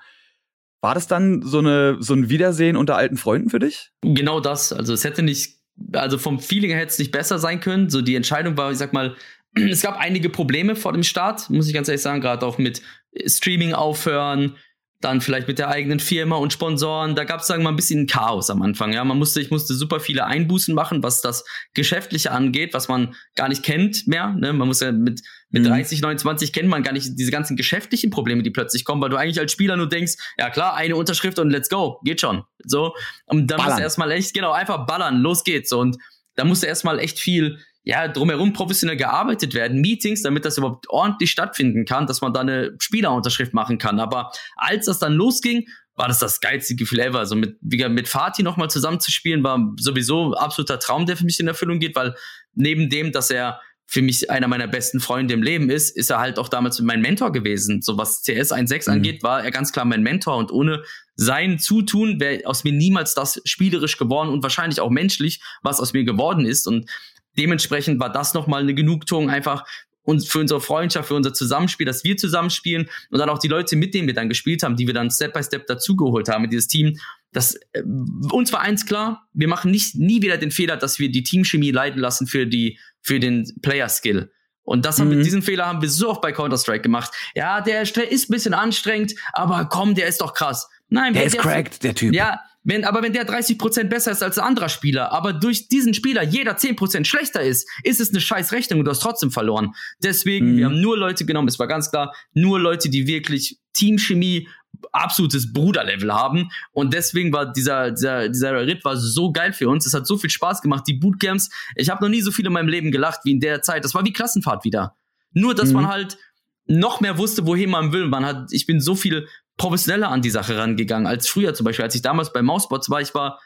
War das dann so, eine, so ein Wiedersehen unter alten Freunden für dich? Genau das. Also es hätte nicht, also vom Feeling her hätte es nicht besser sein können. So die Entscheidung war, ich sag mal, es gab einige Probleme vor dem Start, muss ich ganz ehrlich sagen, gerade auch mit Streaming aufhören, dann vielleicht mit der eigenen Firma und Sponsoren. Da gab es, sagen wir mal, ein bisschen Chaos am Anfang. Ja, man musste, ich musste super viele Einbußen machen, was das Geschäftliche angeht, was man gar nicht kennt mehr. Ne? Man muss ja mit, mit mhm. 30, 29 kennt man gar nicht diese ganzen geschäftlichen Probleme, die plötzlich kommen, weil du eigentlich als Spieler nur denkst, ja klar, eine Unterschrift und let's go, geht schon. So. Und dann musst du erstmal echt, genau, einfach ballern, los geht's. Und da musst du erstmal echt viel ja, drumherum professionell gearbeitet werden, Meetings, damit das überhaupt ordentlich stattfinden kann, dass man da eine Spielerunterschrift machen kann. Aber als das dann losging, war das das geilste Gefühl ever. Also mit, wie mit Fatih nochmal zusammenzuspielen, war sowieso absoluter Traum, der für mich in Erfüllung geht, weil neben dem, dass er für mich einer meiner besten Freunde im Leben ist, ist er halt auch damals mein Mentor gewesen. So was CS 1.6 mhm. angeht, war er ganz klar mein Mentor und ohne sein Zutun wäre aus mir niemals das spielerisch geworden und wahrscheinlich auch menschlich, was aus mir geworden ist. Und dementsprechend war das nochmal eine Genugtuung einfach und für unsere Freundschaft, für unser Zusammenspiel, dass wir zusammenspielen und dann auch die Leute, mit denen wir dann gespielt haben, die wir dann Step by Step dazugeholt haben, dieses Team. Das, äh, uns war eins klar, wir machen nicht, nie wieder den Fehler, dass wir die Teamchemie leiten lassen für die, für den Player Skill. Und das haben mhm. wir, diesen Fehler haben wir so oft bei Counter-Strike gemacht. Ja, der ist ein bisschen anstrengend, aber komm, der ist doch krass. Nein, der ist der cracked, der Typ. Ja, wenn, aber wenn der 30% besser ist als ein anderer Spieler, aber durch diesen Spieler jeder 10% schlechter ist, ist es eine scheiß Rechnung und du hast trotzdem verloren. Deswegen, mhm. wir haben nur Leute genommen, es war ganz klar, nur Leute, die wirklich Teamchemie absolutes Bruderlevel haben. Und deswegen war dieser, dieser, dieser Ritt war so geil für uns. Es hat so viel Spaß gemacht. Die Bootcamps, ich habe noch nie so viel in meinem Leben gelacht wie in der Zeit. Das war wie Klassenfahrt wieder. Nur, dass mhm. man halt noch mehr wusste, wohin man will. Man hat, ich bin so viel professioneller an die Sache rangegangen als früher zum Beispiel. Als ich damals bei Mausbots war, ich war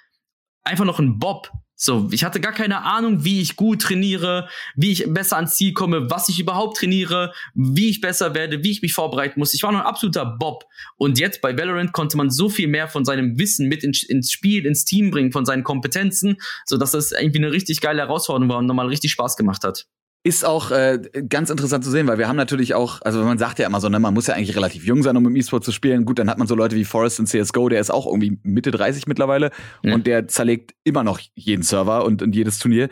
einfach noch ein Bob. So, ich hatte gar keine Ahnung, wie ich gut trainiere, wie ich besser ans Ziel komme, was ich überhaupt trainiere, wie ich besser werde, wie ich mich vorbereiten muss. Ich war noch ein absoluter Bob. Und jetzt bei Valorant konnte man so viel mehr von seinem Wissen mit ins, ins Spiel, ins Team bringen, von seinen Kompetenzen, so dass das irgendwie eine richtig geile Herausforderung war und nochmal richtig Spaß gemacht hat. Ist auch äh, ganz interessant zu sehen, weil wir haben natürlich auch, also man sagt ja immer so, ne, man muss ja eigentlich relativ jung sein, um im E-Sport zu spielen. Gut, dann hat man so Leute wie Forrest in CSGO, der ist auch irgendwie Mitte 30 mittlerweile ja. und der zerlegt immer noch jeden Server und, und jedes Turnier.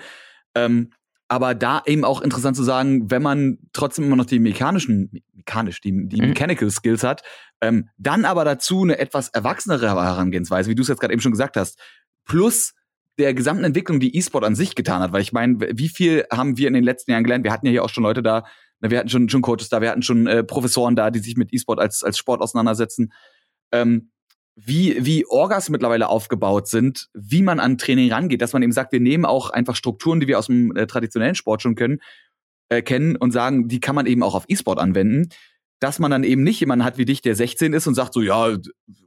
Ähm, aber da eben auch interessant zu sagen, wenn man trotzdem immer noch die mechanischen, mechanisch, die, die mhm. Mechanical Skills hat, ähm, dann aber dazu eine etwas erwachsenere Herangehensweise, wie du es jetzt gerade eben schon gesagt hast, plus der gesamten Entwicklung, die E-Sport an sich getan hat. Weil ich meine, wie viel haben wir in den letzten Jahren gelernt? Wir hatten ja hier auch schon Leute da, ne, wir hatten schon, schon Coaches da, wir hatten schon äh, Professoren da, die sich mit E-Sport als, als Sport auseinandersetzen. Ähm, wie, wie Orgas mittlerweile aufgebaut sind, wie man an Training rangeht, dass man eben sagt, wir nehmen auch einfach Strukturen, die wir aus dem äh, traditionellen Sport schon können, äh, kennen und sagen, die kann man eben auch auf E-Sport anwenden dass man dann eben nicht jemanden hat wie dich, der 16 ist und sagt so, ja,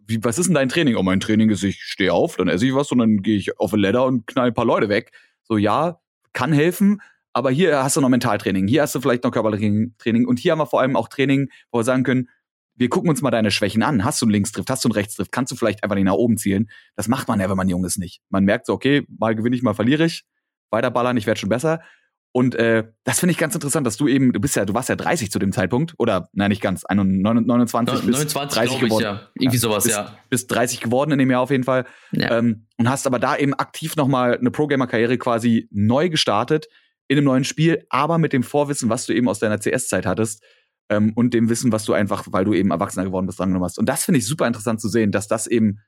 wie, was ist denn dein Training? Oh, mein Training ist, ich stehe auf, dann esse ich was und dann gehe ich auf ein Ladder und knall ein paar Leute weg. So, ja, kann helfen, aber hier hast du noch Mentaltraining, hier hast du vielleicht noch Körpertraining und hier haben wir vor allem auch Training, wo wir sagen können, wir gucken uns mal deine Schwächen an. Hast du einen Linkstrift, hast du einen Rechtstrift, kannst du vielleicht einfach nicht nach oben zielen? Das macht man ja, wenn man jung ist, nicht. Man merkt so, okay, mal gewinne ich, mal verliere ich, weiterballern, ich werde schon besser. Und äh, das finde ich ganz interessant, dass du eben, du bist ja, du warst ja 30 zu dem Zeitpunkt, oder nein, nicht ganz, 29, 29 bis 29, 30 geworden. Ich, ja. Irgendwie ja, sowas, bis, ja. Bis 30 geworden in dem Jahr auf jeden Fall. Ja. Ähm, und hast aber da eben aktiv nochmal eine Pro-Gamer-Karriere quasi neu gestartet in einem neuen Spiel, aber mit dem Vorwissen, was du eben aus deiner CS-Zeit hattest ähm, und dem Wissen, was du einfach, weil du eben Erwachsener geworden bist, drangenommen hast. Und das finde ich super interessant zu sehen, dass das eben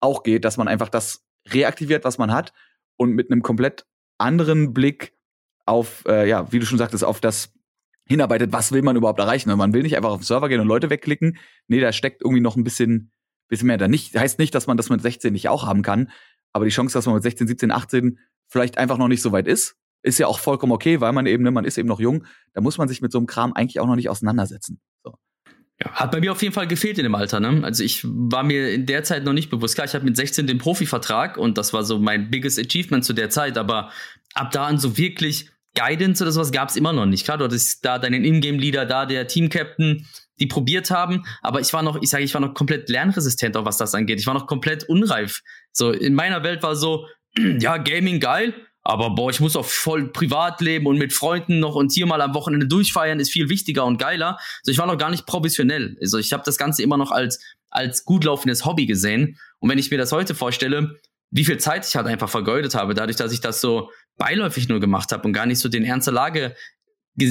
auch geht, dass man einfach das reaktiviert, was man hat und mit einem komplett anderen Blick auf, äh, ja, wie du schon sagtest, auf das hinarbeitet, was will man überhaupt erreichen. Man will nicht einfach auf den Server gehen und Leute wegklicken. Nee, da steckt irgendwie noch ein bisschen, bisschen mehr da. Nicht, heißt nicht, dass man das mit 16 nicht auch haben kann, aber die Chance, dass man mit 16, 17, 18 vielleicht einfach noch nicht so weit ist, ist ja auch vollkommen okay, weil man eben, ne, man ist eben noch jung. Da muss man sich mit so einem Kram eigentlich auch noch nicht auseinandersetzen. So. Ja, hat bei mir auf jeden Fall gefehlt in dem Alter. Ne? Also ich war mir in der Zeit noch nicht bewusst. Klar, ich habe mit 16 den Profivertrag und das war so mein biggest achievement zu der Zeit. Aber ab da an so wirklich Guidance oder sowas gab es immer noch nicht. Klar, du hattest da deinen Ingame-Leader, da der Team-Captain, die probiert haben, aber ich war noch, ich sage, ich war noch komplett lernresistent, auch was das angeht. Ich war noch komplett unreif. So, in meiner Welt war so, ja, Gaming geil, aber boah, ich muss auch voll privat leben und mit Freunden noch und hier mal am Wochenende durchfeiern ist viel wichtiger und geiler. So, ich war noch gar nicht professionell. Also, ich habe das Ganze immer noch als als gut laufendes Hobby gesehen. Und wenn ich mir das heute vorstelle, wie viel Zeit ich halt einfach vergeudet habe, dadurch, dass ich das so beiläufig nur gemacht habe und gar nicht so den Ernst der Lage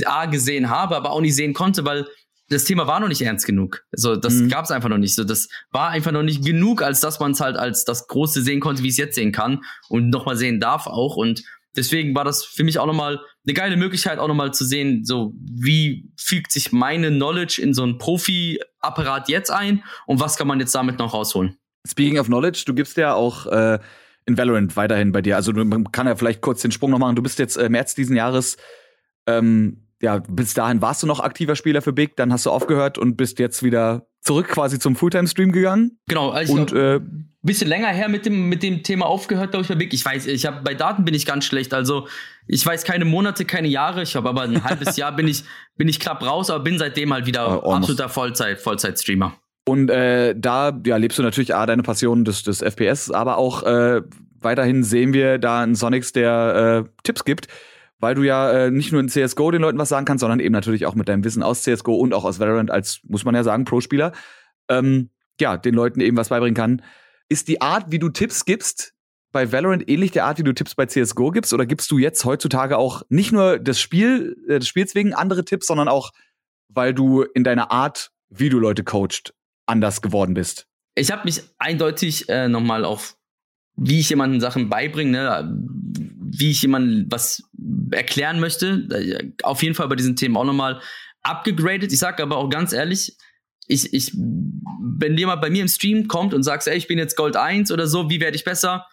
A gesehen habe, aber auch nicht sehen konnte, weil das Thema war noch nicht ernst genug. Also das mhm. gab es einfach noch nicht. So, das war einfach noch nicht genug, als dass man es halt als das Große sehen konnte, wie es jetzt sehen kann und nochmal sehen darf auch. Und deswegen war das für mich auch nochmal eine geile Möglichkeit, auch nochmal zu sehen, so wie fügt sich meine Knowledge in so ein Profi-Apparat jetzt ein und was kann man jetzt damit noch rausholen. Speaking of Knowledge, du gibst ja auch äh, in Valorant weiterhin bei dir. Also man kann ja vielleicht kurz den Sprung noch machen. Du bist jetzt äh, März diesen Jahres, ähm, ja, bis dahin warst du noch aktiver Spieler für Big, dann hast du aufgehört und bist jetzt wieder zurück quasi zum Fulltime-Stream gegangen. Genau, also und äh, bisschen länger her mit dem mit dem Thema aufgehört, glaube ich, bei Big. Ich weiß, ich habe bei Daten bin ich ganz schlecht. Also ich weiß keine Monate, keine Jahre. Ich habe aber ein halbes Jahr bin ich bin ich knapp raus, aber bin seitdem halt wieder uh, absoluter Vollzeit Vollzeit-Streamer. Und äh, da ja, lebst du natürlich A, deine Passion des, des FPS, aber auch äh, weiterhin sehen wir da einen Sonics, der äh, Tipps gibt, weil du ja äh, nicht nur in CSGO den Leuten was sagen kannst, sondern eben natürlich auch mit deinem Wissen aus CSGO und auch aus Valorant als, muss man ja sagen, Pro-Spieler, ähm, ja, den Leuten eben was beibringen kann. Ist die Art, wie du Tipps gibst, bei Valorant ähnlich der Art, wie du Tipps bei CSGO gibst? Oder gibst du jetzt heutzutage auch nicht nur das Spiel, äh, des Spiels wegen andere Tipps, sondern auch, weil du in deiner Art, wie du Leute coacht, anders geworden bist? Ich habe mich eindeutig äh, nochmal auf, wie ich jemanden Sachen beibringe, ne, wie ich jemanden was erklären möchte, äh, auf jeden Fall bei diesen Themen auch nochmal abgegradet. Ich sage aber auch ganz ehrlich, ich, ich, wenn jemand bei mir im Stream kommt und sagt, ey, ich bin jetzt Gold 1 oder so, wie werde ich besser?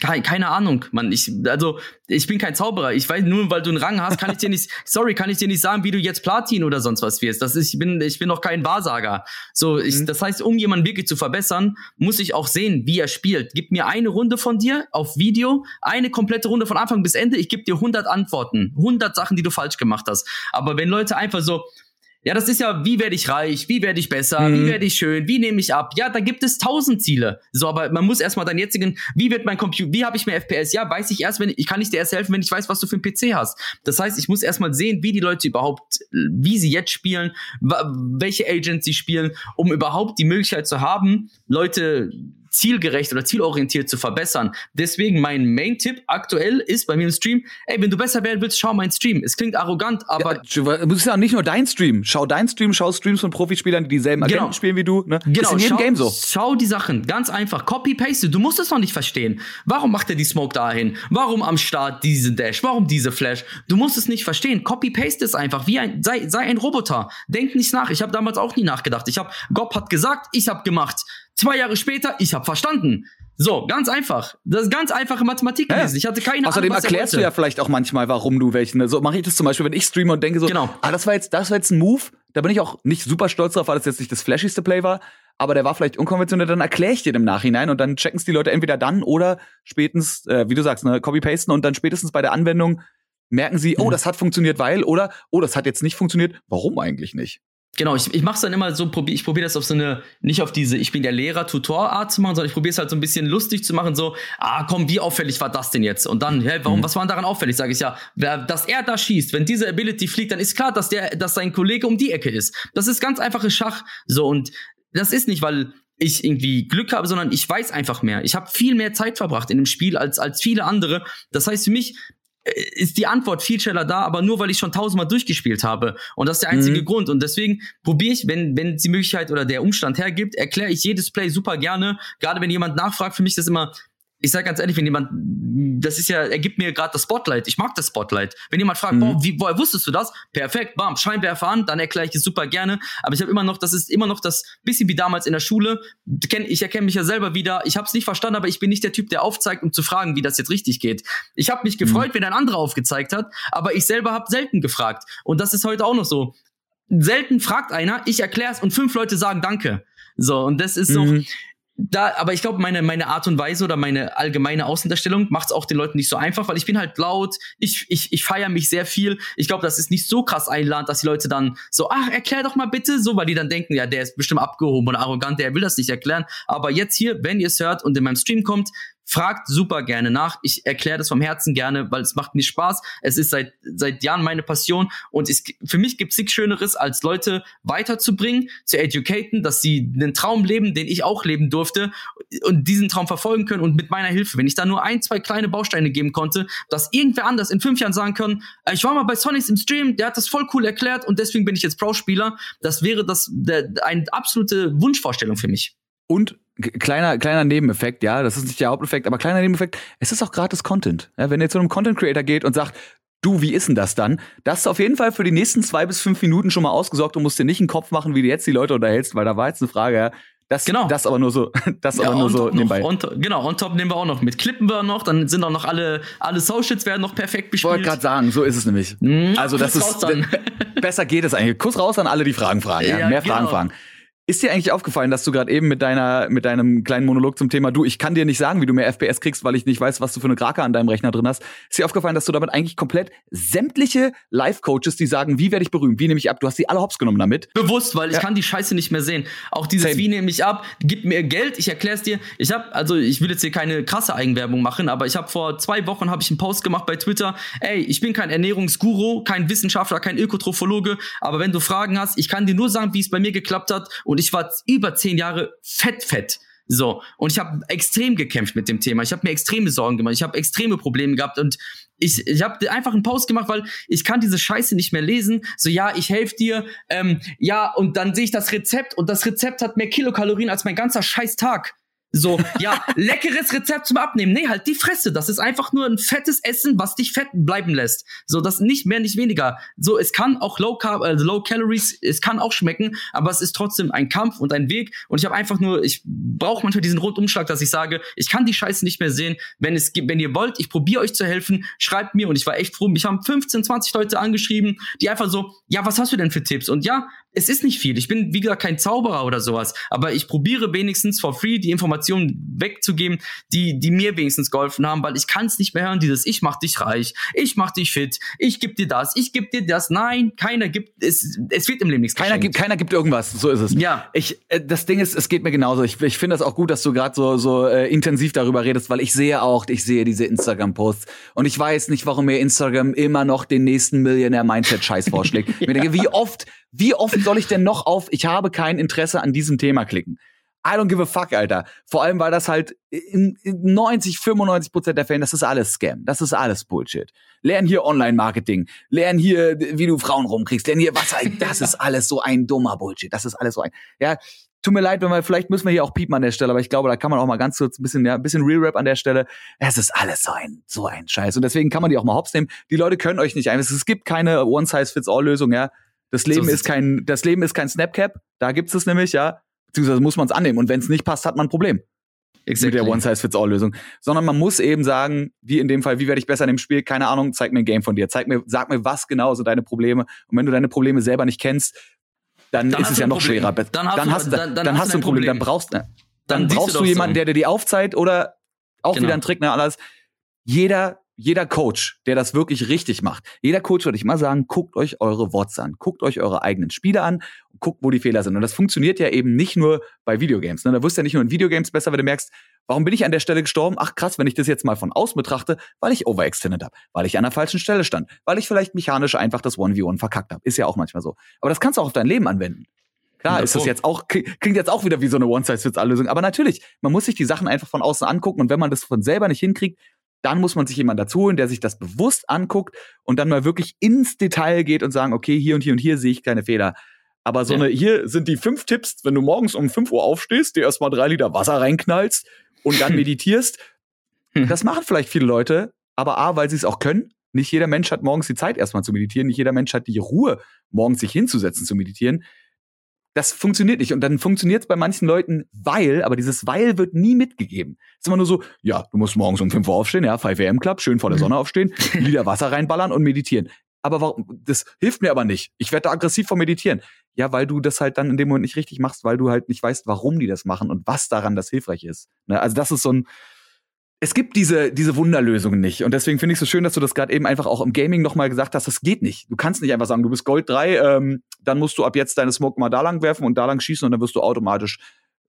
Keine Ahnung, Mann. Ich, also, ich bin kein Zauberer. Ich weiß, nur weil du einen Rang hast, kann ich dir nicht, sorry, kann ich dir nicht sagen, wie du jetzt Platin oder sonst was wirst. Das ist, ich bin, ich bin noch kein Wahrsager. So, ich, mhm. das heißt, um jemanden wirklich zu verbessern, muss ich auch sehen, wie er spielt. Gib mir eine Runde von dir auf Video, eine komplette Runde von Anfang bis Ende. Ich gebe dir 100 Antworten, 100 Sachen, die du falsch gemacht hast. Aber wenn Leute einfach so, ja, das ist ja, wie werde ich reich, wie werde ich besser, mhm. wie werde ich schön, wie nehme ich ab? Ja, da gibt es tausend Ziele. So, aber man muss erstmal deinen jetzigen, wie wird mein Computer, wie habe ich mehr FPS? Ja, weiß ich erst, wenn ich kann ich dir erst helfen, wenn ich weiß, was du für einen PC hast. Das heißt, ich muss erstmal sehen, wie die Leute überhaupt, wie sie jetzt spielen, welche Agents sie spielen, um überhaupt die Möglichkeit zu haben, Leute zielgerecht oder zielorientiert zu verbessern. Deswegen mein Main-Tipp aktuell ist bei mir im Stream, ey, wenn du besser werden willst, schau meinen Stream. Es klingt arrogant, aber... Ja, du musst ja nicht nur dein Stream. Schau dein Stream, schau Streams von Profispielern, die dieselben Agenten genau. spielen wie du. Ne? Genau. Ist in jedem schau, Game so. Schau die Sachen, ganz einfach. Copy-paste. Du musst es noch nicht verstehen. Warum macht er die Smoke dahin? Warum am Start diese Dash? Warum diese Flash? Du musst es nicht verstehen. Copy-paste es einfach. Wie ein, sei, sei ein Roboter. Denk nicht nach. Ich habe damals auch nie nachgedacht. Ich habe, Gob hat gesagt, ich habe gemacht. Zwei Jahre später, ich habe verstanden. So, ganz einfach. Das ist ganz einfache Mathematik ja. gewesen. Ich hatte keine Außerdem Ahnung, erklärst du ja vielleicht auch manchmal, warum du welchen. So mache ich das zum Beispiel, wenn ich streame und denke so, genau. ah, das war jetzt, das war jetzt ein Move. Da bin ich auch nicht super stolz drauf, weil das jetzt nicht das flashigste Play war, aber der war vielleicht unkonventionell. Dann erkläre ich dir im Nachhinein und dann checken es die Leute entweder dann oder spätestens, äh, wie du sagst, ne, copy-pasten und dann spätestens bei der Anwendung merken sie, oh, mhm. das hat funktioniert, weil oder oh, das hat jetzt nicht funktioniert. Warum eigentlich nicht? Genau, ich, ich mache es dann immer so, probier, ich probiere das auf so eine, nicht auf diese, ich bin der Lehrer-Tutor-Art zu machen, sondern ich probiere es halt so ein bisschen lustig zu machen, so, ah komm, wie auffällig war das denn jetzt? Und dann, hä, warum, mhm. was war denn daran auffällig? Sage ich ja, wer, dass er da schießt, wenn diese Ability fliegt, dann ist klar, dass der, dass sein Kollege um die Ecke ist. Das ist ganz einfaches Schach. So, und das ist nicht, weil ich irgendwie Glück habe, sondern ich weiß einfach mehr. Ich habe viel mehr Zeit verbracht in dem Spiel als, als viele andere. Das heißt für mich, ist die Antwort viel schneller da, aber nur weil ich schon tausendmal durchgespielt habe. Und das ist der einzige mhm. Grund. Und deswegen probiere ich, wenn, wenn die Möglichkeit oder der Umstand hergibt, erkläre ich jedes Play super gerne. Gerade wenn jemand nachfragt, für mich ist das immer ich sage ganz ehrlich, wenn jemand, das ist ja, er gibt mir gerade das Spotlight. Ich mag das Spotlight. Wenn jemand fragt, mhm. boah, wie, woher wusstest du das? Perfekt, bam, Scheinwerfer an, dann erkläre ich es super gerne. Aber ich habe immer noch, das ist immer noch das bisschen wie damals in der Schule. Ich erkenne mich ja selber wieder. Ich habe es nicht verstanden, aber ich bin nicht der Typ, der aufzeigt, um zu fragen, wie das jetzt richtig geht. Ich habe mich gefreut, mhm. wenn ein anderer aufgezeigt hat, aber ich selber habe selten gefragt. Und das ist heute auch noch so. Selten fragt einer, ich erkläre es und fünf Leute sagen Danke. So, und das ist so, mhm da, aber ich glaube, meine, meine Art und Weise oder meine allgemeine Außendarstellung macht es auch den Leuten nicht so einfach, weil ich bin halt laut, ich, ich, ich feiere mich sehr viel. Ich glaube, das ist nicht so krass einladend, dass die Leute dann so, ach, erklär doch mal bitte, so, weil die dann denken, ja, der ist bestimmt abgehoben und arrogant, der will das nicht erklären. Aber jetzt hier, wenn ihr es hört und in meinem Stream kommt, Fragt super gerne nach. Ich erkläre das vom Herzen gerne, weil es macht mir Spaß. Es ist seit, seit Jahren meine Passion und es, für mich gibt es nichts Schöneres, als Leute weiterzubringen, zu educaten, dass sie einen Traum leben, den ich auch leben durfte und diesen Traum verfolgen können und mit meiner Hilfe, wenn ich da nur ein, zwei kleine Bausteine geben konnte, dass irgendwer anders in fünf Jahren sagen kann, äh, ich war mal bei Sonics im Stream, der hat das voll cool erklärt und deswegen bin ich jetzt Pro-Spieler. Das wäre das der, eine absolute Wunschvorstellung für mich. Und kleiner, kleiner Nebeneffekt, ja, das ist nicht der Haupteffekt, aber kleiner Nebeneffekt, es ist auch gratis Content. Ja, wenn ihr zu einem Content Creator geht und sagt, du, wie ist denn das dann? Das ist auf jeden Fall für die nächsten zwei bis fünf Minuten schon mal ausgesorgt und musst dir nicht einen Kopf machen, wie du jetzt die Leute unterhältst, weil da war jetzt eine Frage, ja. Das, genau. das aber nur so, das ja, aber nur so nebenbei. On genau, on top nehmen wir auch noch mit. Klippen wir noch, dann sind auch noch alle, alle Socials werden noch perfekt bespielt. Ich wollte gerade sagen, so ist es nämlich. Mhm, also das ist, besser geht es eigentlich. Kuss raus an alle, die Fragen fragen, ja. ja Mehr genau. Fragen fragen. Ist dir eigentlich aufgefallen, dass du gerade eben mit deiner mit deinem kleinen Monolog zum Thema du, ich kann dir nicht sagen, wie du mehr FPS kriegst, weil ich nicht weiß, was du für eine Krake an deinem Rechner drin hast. Ist dir aufgefallen, dass du damit eigentlich komplett sämtliche Life Coaches, die sagen, wie werde ich berühmt, wie nehme ich ab, du hast sie alle hops genommen damit. Bewusst, weil ich kann die Scheiße nicht mehr sehen. Auch dieses Same. wie nehme ich ab, gib mir Geld, ich erkläre es dir. Ich habe also ich will jetzt hier keine krasse Eigenwerbung machen, aber ich habe vor zwei Wochen habe ich einen Post gemacht bei Twitter. Ey, ich bin kein Ernährungsguru, kein Wissenschaftler, kein Ökotrophologe, aber wenn du Fragen hast, ich kann dir nur sagen, wie es bei mir geklappt hat und ich war über zehn Jahre fett, fett. So, und ich habe extrem gekämpft mit dem Thema. Ich habe mir extreme Sorgen gemacht. Ich habe extreme Probleme gehabt und ich, ich habe einfach einen Post gemacht, weil ich kann diese Scheiße nicht mehr lesen. So, ja, ich helfe dir. Ähm, ja, und dann sehe ich das Rezept und das Rezept hat mehr Kilokalorien als mein ganzer Scheiß Tag. So, ja, leckeres Rezept zum Abnehmen. Nee, halt die Fresse. Das ist einfach nur ein fettes Essen, was dich fett bleiben lässt. So, das nicht mehr, nicht weniger. So, es kann auch Low Carb, äh, Low Calories, es kann auch schmecken, aber es ist trotzdem ein Kampf und ein Weg. Und ich habe einfach nur, ich brauche manchmal diesen Rundumschlag, dass ich sage, ich kann die Scheiße nicht mehr sehen. Wenn es wenn ihr wollt, ich probiere euch zu helfen, schreibt mir. Und ich war echt froh. Mich haben 15, 20 Leute angeschrieben, die einfach so, ja, was hast du denn für Tipps? Und ja, es ist nicht viel. Ich bin, wie gesagt, kein Zauberer oder sowas. Aber ich probiere wenigstens for free die Informationen wegzugeben, die, die mir wenigstens geholfen haben, weil ich kann es nicht mehr hören, dieses ich mach dich reich, ich mach dich fit, ich geb dir das, ich geb dir das. Nein, keiner gibt, es, es wird im Leben nichts Keiner gibt, keiner gibt irgendwas, so ist es. Ja. Ich, äh, das Ding ist, es geht mir genauso. Ich, ich finde das auch gut, dass du gerade so, so äh, intensiv darüber redest, weil ich sehe auch, ich sehe diese Instagram-Posts und ich weiß nicht, warum mir Instagram immer noch den nächsten Millionär-Mindset-Scheiß vorschlägt. ja. Denke, wie oft, wie oft soll ich denn noch auf, ich habe kein Interesse an diesem Thema klicken? I don't give a fuck, Alter. Vor allem, weil das halt in, 90, 95 Prozent der Fälle, das ist alles Scam. Das ist alles Bullshit. Lern hier Online-Marketing. Lern hier, wie du Frauen rumkriegst. Lern hier was. Das ist alles so ein dummer Bullshit. Das ist alles so ein, ja. Tut mir leid, wenn wir, vielleicht müssen wir hier auch piepen an der Stelle, aber ich glaube, da kann man auch mal ganz kurz ein bisschen, ja, ein bisschen Real Rap an der Stelle. Es ist alles so ein, so ein Scheiß. Und deswegen kann man die auch mal hops nehmen. Die Leute können euch nicht einfach, es gibt keine One-Size-Fits-All-Lösung, ja. Das Leben so ist kein, das Leben ist kein Snapcap. Da gibt's es nämlich, ja beziehungsweise muss man es annehmen. Und wenn es nicht passt, hat man ein Problem. Exactly. Mit der One-Size-Fits-All-Lösung. Sondern man muss eben sagen, wie in dem Fall, wie werde ich besser in dem Spiel? Keine Ahnung, zeig mir ein Game von dir. Zeig mir, sag mir, was genau sind deine Probleme. Und wenn du deine Probleme selber nicht kennst, dann, dann ist es ja noch Problem. schwerer. Dann hast, dann hast, du, dann, dann, dann hast du ein Problem. Problem. Dann brauchst, dann, dann brauchst du jemanden, so. der dir die aufzeigt oder auch genau. wieder ein Trick, ne, alles. Jeder jeder Coach, der das wirklich richtig macht, jeder Coach würde ich mal sagen, guckt euch eure Worts an, guckt euch eure eigenen Spiele an und guckt, wo die Fehler sind. Und das funktioniert ja eben nicht nur bei Videogames. Ne? Da wirst du ja nicht nur in Videogames besser, wenn du merkst, warum bin ich an der Stelle gestorben? Ach krass, wenn ich das jetzt mal von außen betrachte, weil ich overextended habe, weil ich an der falschen Stelle stand, weil ich vielleicht mechanisch einfach das 1v1 verkackt habe. Ist ja auch manchmal so. Aber das kannst du auch auf dein Leben anwenden. Klar, ist das jetzt auch, klingt jetzt auch wieder wie so eine One-Size-Fits-All-Lösung. Aber natürlich, man muss sich die Sachen einfach von außen angucken und wenn man das von selber nicht hinkriegt, dann muss man sich jemand dazu holen, der sich das bewusst anguckt und dann mal wirklich ins Detail geht und sagen, okay, hier und hier und hier sehe ich keine Fehler. Aber so ja. eine, hier sind die fünf Tipps, wenn du morgens um fünf Uhr aufstehst, dir erstmal drei Liter Wasser reinknallst und dann meditierst. Hm. Das machen vielleicht viele Leute, aber A, weil sie es auch können. Nicht jeder Mensch hat morgens die Zeit, erstmal zu meditieren. Nicht jeder Mensch hat die Ruhe, morgens sich hinzusetzen zu meditieren das funktioniert nicht. Und dann funktioniert es bei manchen Leuten, weil, aber dieses weil wird nie mitgegeben. Es ist immer nur so, ja, du musst morgens um 5 Uhr aufstehen, ja, 5 AM Club, schön vor der Sonne aufstehen, wieder Wasser reinballern und meditieren. Aber warum, das hilft mir aber nicht. Ich werde da aggressiv vom Meditieren. Ja, weil du das halt dann in dem Moment nicht richtig machst, weil du halt nicht weißt, warum die das machen und was daran das hilfreich ist. Ne? Also das ist so ein, es gibt diese, diese Wunderlösungen nicht. Und deswegen finde ich es so schön, dass du das gerade eben einfach auch im Gaming nochmal gesagt hast, das geht nicht. Du kannst nicht einfach sagen, du bist Gold 3, ähm, dann musst du ab jetzt deine Smoke mal da lang werfen und da lang schießen und dann wirst du automatisch,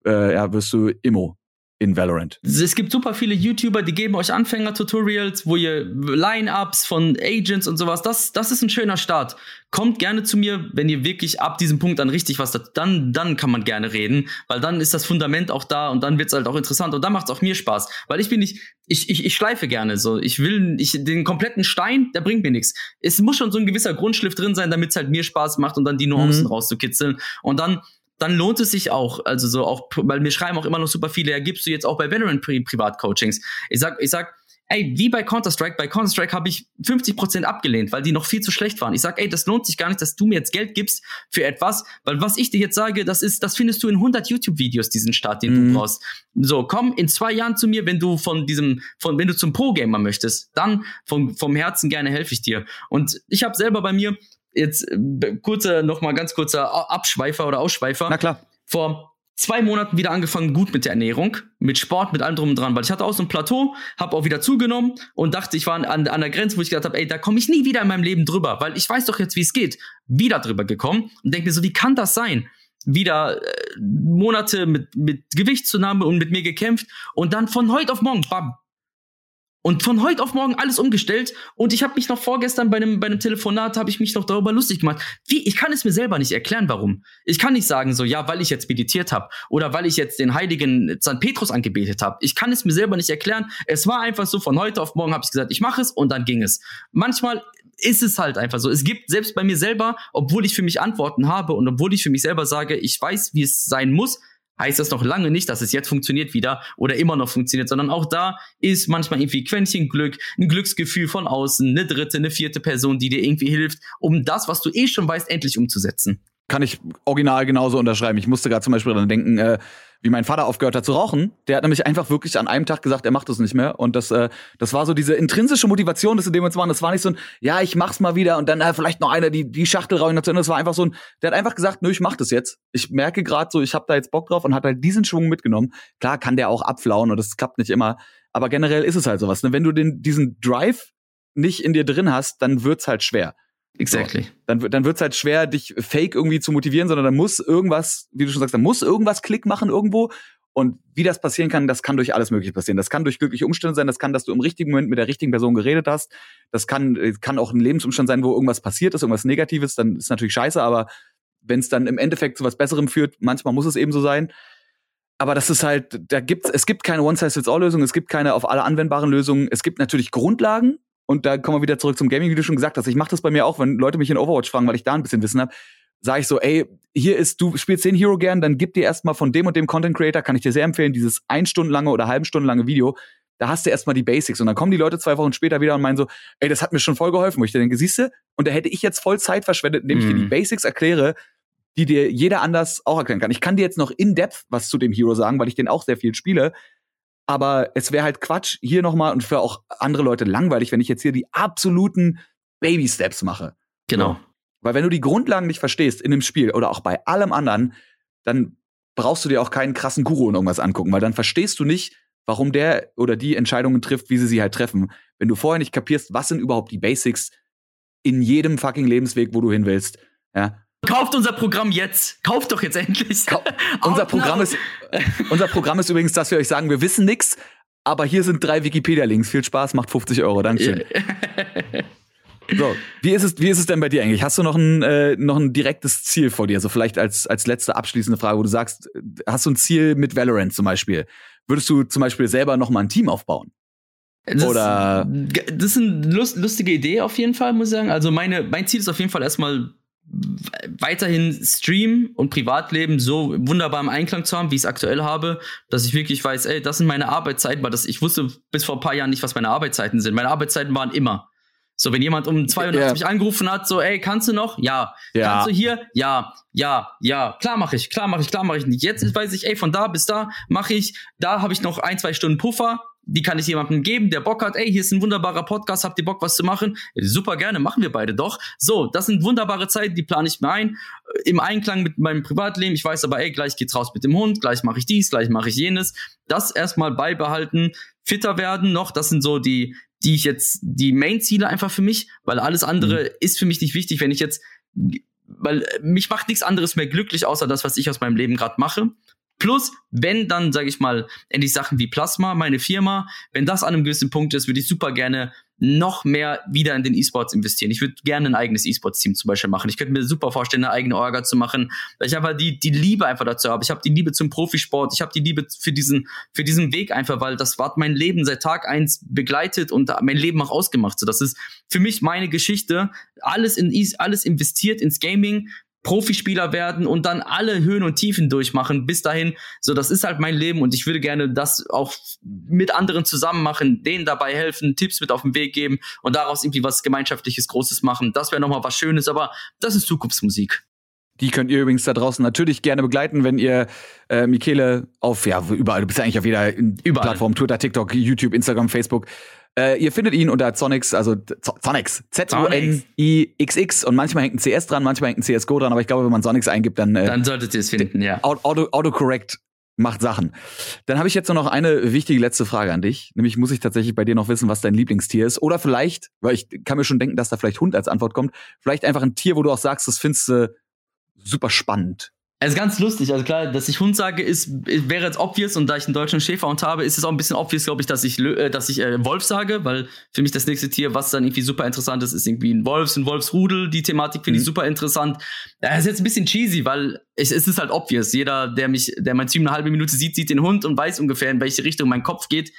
äh, ja, wirst du Immo in Valorant. Es gibt super viele YouTuber, die geben euch Anfänger-Tutorials, wo ihr Line-Ups von Agents und sowas, das, das ist ein schöner Start. Kommt gerne zu mir, wenn ihr wirklich ab diesem Punkt dann richtig was, dann, dann kann man gerne reden, weil dann ist das Fundament auch da und dann wird's halt auch interessant und dann macht's auch mir Spaß, weil ich bin nicht, ich, ich, ich schleife gerne so, ich will, ich, den kompletten Stein, der bringt mir nichts. Es muss schon so ein gewisser Grundschliff drin sein, damit's halt mir Spaß macht und dann die Nuancen mhm. rauszukitzeln und dann dann lohnt es sich auch, also so auch, weil mir schreiben auch immer noch super viele, ja, gibst du jetzt auch bei Veteran Pri Privatcoachings. Ich sag, ich sag, ey, wie bei Counter-Strike, bei Counter-Strike habe ich 50% abgelehnt, weil die noch viel zu schlecht waren. Ich sag, ey, das lohnt sich gar nicht, dass du mir jetzt Geld gibst für etwas, weil was ich dir jetzt sage, das ist, das findest du in 100 YouTube-Videos, diesen Start, den mhm. du brauchst. So, komm in zwei Jahren zu mir, wenn du von diesem, von, wenn du zum Pro-Gamer möchtest, dann vom, vom Herzen gerne helfe ich dir. Und ich habe selber bei mir, jetzt äh, kurzer, noch mal ganz kurzer Abschweifer oder Ausschweifer. Na klar. Vor zwei Monaten wieder angefangen gut mit der Ernährung, mit Sport, mit allem drum und dran, weil ich hatte auch so ein Plateau, habe auch wieder zugenommen und dachte, ich war an, an der Grenze, wo ich gedacht habe, ey, da komme ich nie wieder in meinem Leben drüber, weil ich weiß doch jetzt, wie es geht. Wieder drüber gekommen und denke mir so, wie kann das sein? Wieder äh, Monate mit, mit Gewichtszunahme und mit mir gekämpft und dann von heute auf morgen, bam, und von heute auf morgen alles umgestellt. Und ich habe mich noch vorgestern bei einem, bei einem Telefonat, habe ich mich noch darüber lustig gemacht. Wie, ich kann es mir selber nicht erklären, warum. Ich kann nicht sagen so, ja, weil ich jetzt meditiert habe oder weil ich jetzt den heiligen St. Petrus angebetet habe. Ich kann es mir selber nicht erklären. Es war einfach so, von heute auf morgen habe ich gesagt, ich mache es und dann ging es. Manchmal ist es halt einfach so. Es gibt selbst bei mir selber, obwohl ich für mich Antworten habe und obwohl ich für mich selber sage, ich weiß, wie es sein muss, heißt das noch lange nicht, dass es jetzt funktioniert wieder oder immer noch funktioniert, sondern auch da ist manchmal irgendwie Quäntchen Glück, ein Glücksgefühl von außen, eine dritte, eine vierte Person, die dir irgendwie hilft, um das, was du eh schon weißt, endlich umzusetzen. Kann ich original genauso unterschreiben. Ich musste gerade zum Beispiel daran denken, äh, wie mein Vater aufgehört hat zu rauchen. Der hat nämlich einfach wirklich an einem Tag gesagt, er macht das nicht mehr. Und das, äh, das war so diese intrinsische Motivation, das in dem Moment waren. Das war nicht so ein, ja, ich mach's mal wieder und dann äh, vielleicht noch einer die, die Schachtel raus. Das war einfach so ein, der hat einfach gesagt, nö, ich mach das jetzt. Ich merke gerade so, ich habe da jetzt Bock drauf und hat halt diesen Schwung mitgenommen. Klar kann der auch abflauen und das klappt nicht immer. Aber generell ist es halt sowas. Ne? Wenn du den, diesen Drive nicht in dir drin hast, dann wird's halt schwer. Exactly. So. Dann, dann wird's halt schwer, dich fake irgendwie zu motivieren, sondern da muss irgendwas, wie du schon sagst, da muss irgendwas Klick machen irgendwo. Und wie das passieren kann, das kann durch alles Mögliche passieren. Das kann durch glückliche Umstände sein, das kann, dass du im richtigen Moment mit der richtigen Person geredet hast. Das kann, äh, kann auch ein Lebensumstand sein, wo irgendwas passiert ist, irgendwas Negatives, dann ist natürlich scheiße, aber wenn es dann im Endeffekt zu was Besserem führt, manchmal muss es eben so sein. Aber das ist halt, da gibt's, es gibt keine One-Size-Fits-All-Lösung, es gibt keine auf alle anwendbaren Lösungen. Es gibt natürlich Grundlagen, und da kommen wir wieder zurück zum Gaming, wie du schon gesagt hast. Ich mache das bei mir auch, wenn Leute mich in Overwatch fragen, weil ich da ein bisschen Wissen habe sage ich so, ey, hier ist, du spielst den Hero gern, dann gib dir erstmal von dem und dem Content Creator, kann ich dir sehr empfehlen, dieses ein Stunden lange oder halben Stunden lange Video. Da hast du erstmal die Basics und dann kommen die Leute zwei Wochen später wieder und meinen so, ey, das hat mir schon voll geholfen, wo ich dir denke, siehst du, und da hätte ich jetzt voll Zeit verschwendet, indem ich dir die mhm. Basics erkläre, die dir jeder anders auch erklären kann. Ich kann dir jetzt noch in Depth was zu dem Hero sagen, weil ich den auch sehr viel spiele. Aber es wäre halt Quatsch, hier nochmal und für auch andere Leute langweilig, wenn ich jetzt hier die absoluten Baby Steps mache. Genau. Weil wenn du die Grundlagen nicht verstehst in dem Spiel oder auch bei allem anderen, dann brauchst du dir auch keinen krassen Guru und irgendwas angucken, weil dann verstehst du nicht, warum der oder die Entscheidungen trifft, wie sie sie halt treffen. Wenn du vorher nicht kapierst, was sind überhaupt die Basics in jedem fucking Lebensweg, wo du hin willst, ja. Kauft unser Programm jetzt. Kauft doch jetzt endlich. Kau unser Programm ist unser Programm ist übrigens, dass wir euch sagen, wir wissen nix, aber hier sind drei Wikipedia-Links. Viel Spaß, macht 50 Euro. Dankeschön. So, wie ist es, wie ist es denn bei dir eigentlich? Hast du noch ein, äh, noch ein direktes Ziel vor dir? So vielleicht als, als letzte abschließende Frage, wo du sagst, hast du ein Ziel mit Valorant zum Beispiel? Würdest du zum Beispiel selber noch mal ein Team aufbauen? Das, Oder das ist eine lust, lustige Idee auf jeden Fall, muss ich sagen. Also meine, mein Ziel ist auf jeden Fall erstmal weiterhin Stream und Privatleben so wunderbar im Einklang zu haben, wie ich es aktuell habe, dass ich wirklich weiß, ey, das sind meine Arbeitszeiten, weil das, ich wusste bis vor ein paar Jahren nicht, was meine Arbeitszeiten sind. Meine Arbeitszeiten waren immer so, wenn jemand um 2 Uhr ja. mich angerufen hat, so, ey, kannst du noch? Ja. ja. Kannst du hier? Ja, ja, ja. Klar mache ich, klar mache ich, klar mache ich nicht. Jetzt weiß ich, ey, von da bis da mache ich, da habe ich noch ein, zwei Stunden Puffer. Die kann ich jemandem geben, der Bock hat, ey, hier ist ein wunderbarer Podcast, habt ihr Bock, was zu machen? Super gerne, machen wir beide doch. So, das sind wunderbare Zeiten, die plane ich mir ein, im Einklang mit meinem Privatleben. Ich weiß aber, ey, gleich geht's raus mit dem Hund, gleich mache ich dies, gleich mache ich jenes. Das erstmal beibehalten, fitter werden noch, das sind so die, die ich jetzt, die Main-Ziele einfach für mich, weil alles andere mhm. ist für mich nicht wichtig, wenn ich jetzt, weil mich macht nichts anderes mehr glücklich, außer das, was ich aus meinem Leben gerade mache. Plus, wenn dann, sage ich mal, endlich Sachen wie Plasma, meine Firma, wenn das an einem gewissen Punkt ist, würde ich super gerne noch mehr wieder in den E-Sports investieren. Ich würde gerne ein eigenes E-Sports-Team zum Beispiel machen. Ich könnte mir super vorstellen, eine eigene Orga zu machen, weil ich einfach die, die Liebe einfach dazu habe. Ich habe die Liebe zum Profisport, ich habe die Liebe für diesen, für diesen Weg einfach, weil das hat mein Leben seit Tag eins begleitet und mein Leben auch ausgemacht. So, das ist für mich meine Geschichte. Alles in alles investiert ins Gaming, Profispieler werden und dann alle Höhen und Tiefen durchmachen bis dahin. So, das ist halt mein Leben und ich würde gerne das auch mit anderen zusammen machen, denen dabei helfen, Tipps mit auf den Weg geben und daraus irgendwie was gemeinschaftliches Großes machen. Das wäre nochmal was Schönes, aber das ist Zukunftsmusik. Die könnt ihr übrigens da draußen natürlich gerne begleiten, wenn ihr äh, Michele auf, ja, überall, du bist eigentlich auf jeder überall. Plattform, Twitter, TikTok, YouTube, Instagram, Facebook, äh, ihr findet ihn unter Zonix, also Zonix, Z-O-N-I-X-X und manchmal hängt ein CS dran, manchmal hängt ein CSGO dran, aber ich glaube, wenn man Zonix eingibt, dann äh, Dann solltet ihr es finden, ja. Auto, Autocorrect macht Sachen. Dann habe ich jetzt nur noch eine wichtige letzte Frage an dich. Nämlich muss ich tatsächlich bei dir noch wissen, was dein Lieblingstier ist. Oder vielleicht, weil ich kann mir schon denken, dass da vielleicht Hund als Antwort kommt, vielleicht einfach ein Tier, wo du auch sagst, das findest du super spannend. Also ganz lustig, also klar, dass ich Hund sage, ist, wäre jetzt obvious und da ich einen deutschen Schäferhund habe, ist es auch ein bisschen obvious, glaube ich, dass ich, äh, dass ich äh, Wolf sage, weil für mich das nächste Tier, was dann irgendwie super interessant ist, ist irgendwie ein Wolfs, ein Wolfsrudel. Die Thematik finde mhm. ich super interessant. Das ist jetzt ein bisschen cheesy, weil ich, es ist halt obvious. Jeder, der mich, der mein Stream eine halbe Minute sieht, sieht den Hund und weiß ungefähr, in welche Richtung mein Kopf geht.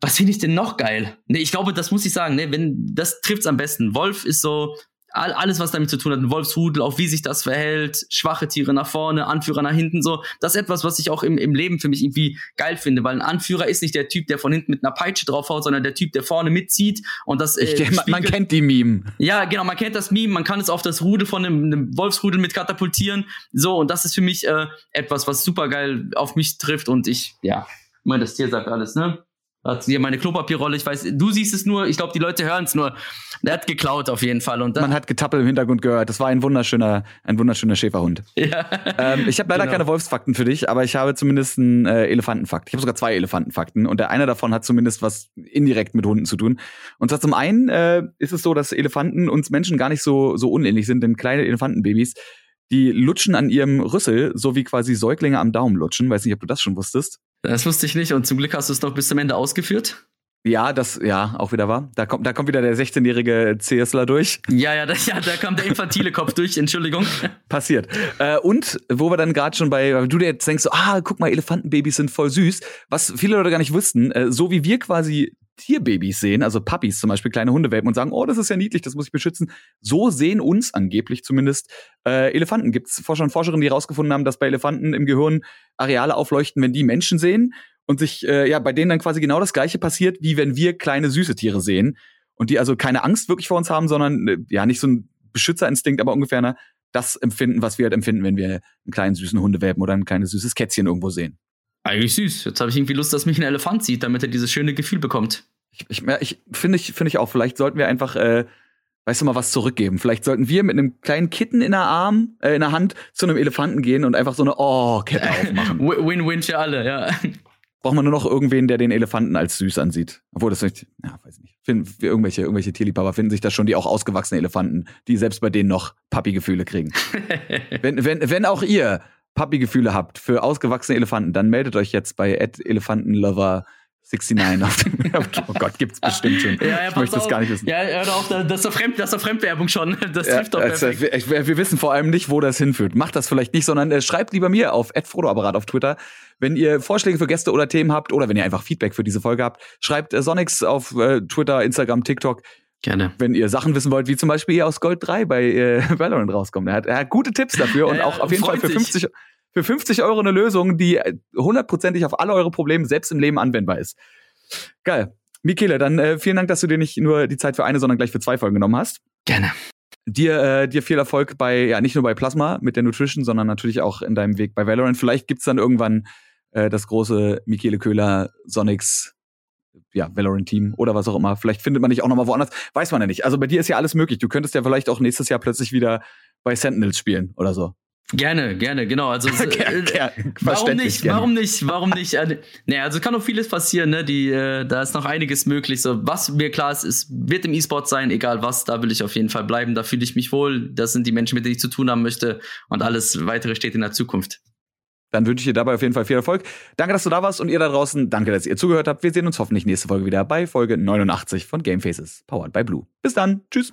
Was finde ich denn noch geil? Nee, ich glaube, das muss ich sagen, ne, wenn, das trifft's am besten. Wolf ist so, all, alles, was damit zu tun hat, ein Wolfsrudel, auch wie sich das verhält, schwache Tiere nach vorne, Anführer nach hinten, so. Das ist etwas, was ich auch im, im Leben für mich irgendwie geil finde, weil ein Anführer ist nicht der Typ, der von hinten mit einer Peitsche draufhaut, sondern der Typ, der vorne mitzieht und das. Äh, ich, man, man kennt die Meme. Ja, genau, man kennt das Meme, man kann es auf das Rudel von einem, einem Wolfsrudel mit katapultieren, so, und das ist für mich äh, etwas, was super geil auf mich trifft und ich, ja, ich meine, das Tier sagt alles, ne? Hat hier meine Klopapierrolle. Ich weiß, du siehst es nur, ich glaube, die Leute hören es nur. Der hat geklaut auf jeden Fall. Und Man hat Getappel im Hintergrund gehört. Das war ein wunderschöner, ein wunderschöner Schäferhund. Ja. Ähm, ich habe leider genau. keine Wolfsfakten für dich, aber ich habe zumindest einen äh, Elefantenfakt. Ich habe sogar zwei Elefantenfakten und der eine davon hat zumindest was indirekt mit Hunden zu tun. Und zwar zum einen äh, ist es so, dass Elefanten uns Menschen gar nicht so, so unähnlich sind, denn kleine Elefantenbabys die lutschen an ihrem Rüssel, so wie quasi Säuglinge am Daumen lutschen. Weiß nicht, ob du das schon wusstest. Das wusste ich nicht und zum Glück hast du es noch bis zum Ende ausgeführt. Ja, das, ja, auch wieder war. Da kommt, da kommt wieder der 16-jährige CSler durch. Ja, ja, das, ja, da kommt der infantile Kopf durch, Entschuldigung. Passiert. Äh, und wo wir dann gerade schon bei, du dir jetzt denkst, so, ah, guck mal, Elefantenbabys sind voll süß. Was viele Leute gar nicht wussten, äh, so wie wir quasi Tierbabys sehen, also Puppies zum Beispiel, kleine Hundewelpen und sagen, oh, das ist ja niedlich, das muss ich beschützen. So sehen uns angeblich zumindest äh, Elefanten. Gibt es Forscher und Forscherinnen, die herausgefunden haben, dass bei Elefanten im Gehirn Areale aufleuchten, wenn die Menschen sehen und sich, äh, ja, bei denen dann quasi genau das gleiche passiert, wie wenn wir kleine süße Tiere sehen und die also keine Angst wirklich vor uns haben, sondern äh, ja, nicht so ein Beschützerinstinkt, aber ungefähr eine, das empfinden, was wir halt empfinden, wenn wir einen kleinen süßen Hundewelpen oder ein kleines süßes Kätzchen irgendwo sehen. Eigentlich süß. Jetzt habe ich irgendwie Lust, dass mich ein Elefant sieht, damit er dieses schöne Gefühl bekommt. Ich, ich, ich finde ich, finde ich auch, vielleicht sollten wir einfach, äh, weißt du mal, was zurückgeben. Vielleicht sollten wir mit einem kleinen Kitten in der Arm, äh, in der Hand zu einem Elefanten gehen und einfach so eine Oh-Kette aufmachen. Win-win für alle, ja. Braucht man nur noch irgendwen, der den Elefanten als süß ansieht. Obwohl das nicht, ja, weiß nicht. Finden, irgendwelche, irgendwelche Tierliebhaber finden sich da schon die auch ausgewachsenen Elefanten, die selbst bei denen noch Papi-Gefühle kriegen. wenn, wenn, wenn auch ihr Papi-Gefühle habt für ausgewachsene Elefanten, dann meldet euch jetzt bei Elefantenlover 69 oh Gott, gibt's bestimmt schon. Ja, ja, ich möchte das gar nicht wissen. Ja, ja doch, das ist doch, Fremd, das ist doch Fremdwerbung schon. Das ja, trifft doch also, perfekt. Wir, wir, wissen vor allem nicht, wo das hinführt. Macht das vielleicht nicht, sondern äh, schreibt lieber mir auf @frodoapparat auf Twitter, wenn ihr Vorschläge für Gäste oder Themen habt oder wenn ihr einfach Feedback für diese Folge habt. Schreibt äh, Sonics auf äh, Twitter, Instagram, TikTok. Gerne. Wenn ihr Sachen wissen wollt, wie zum Beispiel ihr aus Gold 3 bei äh, Valorant rauskommt. Er hat, er hat gute Tipps dafür und auch auf jeden Fall für 50, für 50 Euro eine Lösung, die äh, hundertprozentig auf alle eure Probleme selbst im Leben anwendbar ist. Geil. Michele, dann äh, vielen Dank, dass du dir nicht nur die Zeit für eine, sondern gleich für zwei Folgen genommen hast. Gerne. Dir, äh, dir viel Erfolg bei, ja, nicht nur bei Plasma mit der Nutrition, sondern natürlich auch in deinem Weg bei Valorant. Vielleicht gibt's dann irgendwann äh, das große Michele Köhler Sonics ja, Valorant-Team oder was auch immer. Vielleicht findet man dich auch nochmal woanders. Weiß man ja nicht. Also bei dir ist ja alles möglich. Du könntest ja vielleicht auch nächstes Jahr plötzlich wieder bei Sentinels spielen oder so. Gerne, gerne, genau. Also äh, warum nicht? Gerne. Warum nicht? Warum nicht? Äh, naja, also kann noch vieles passieren, ne? Die, äh, da ist noch einiges möglich. So, was mir klar ist, es wird im E-Sport sein, egal was, da will ich auf jeden Fall bleiben, da fühle ich mich wohl. Das sind die Menschen, mit denen ich zu tun haben möchte und alles weitere steht in der Zukunft. Dann wünsche ich dir dabei auf jeden Fall viel Erfolg. Danke, dass du da warst und ihr da draußen, danke, dass ihr zugehört habt. Wir sehen uns hoffentlich nächste Folge wieder bei Folge 89 von Game Faces, powered by Blue. Bis dann. Tschüss.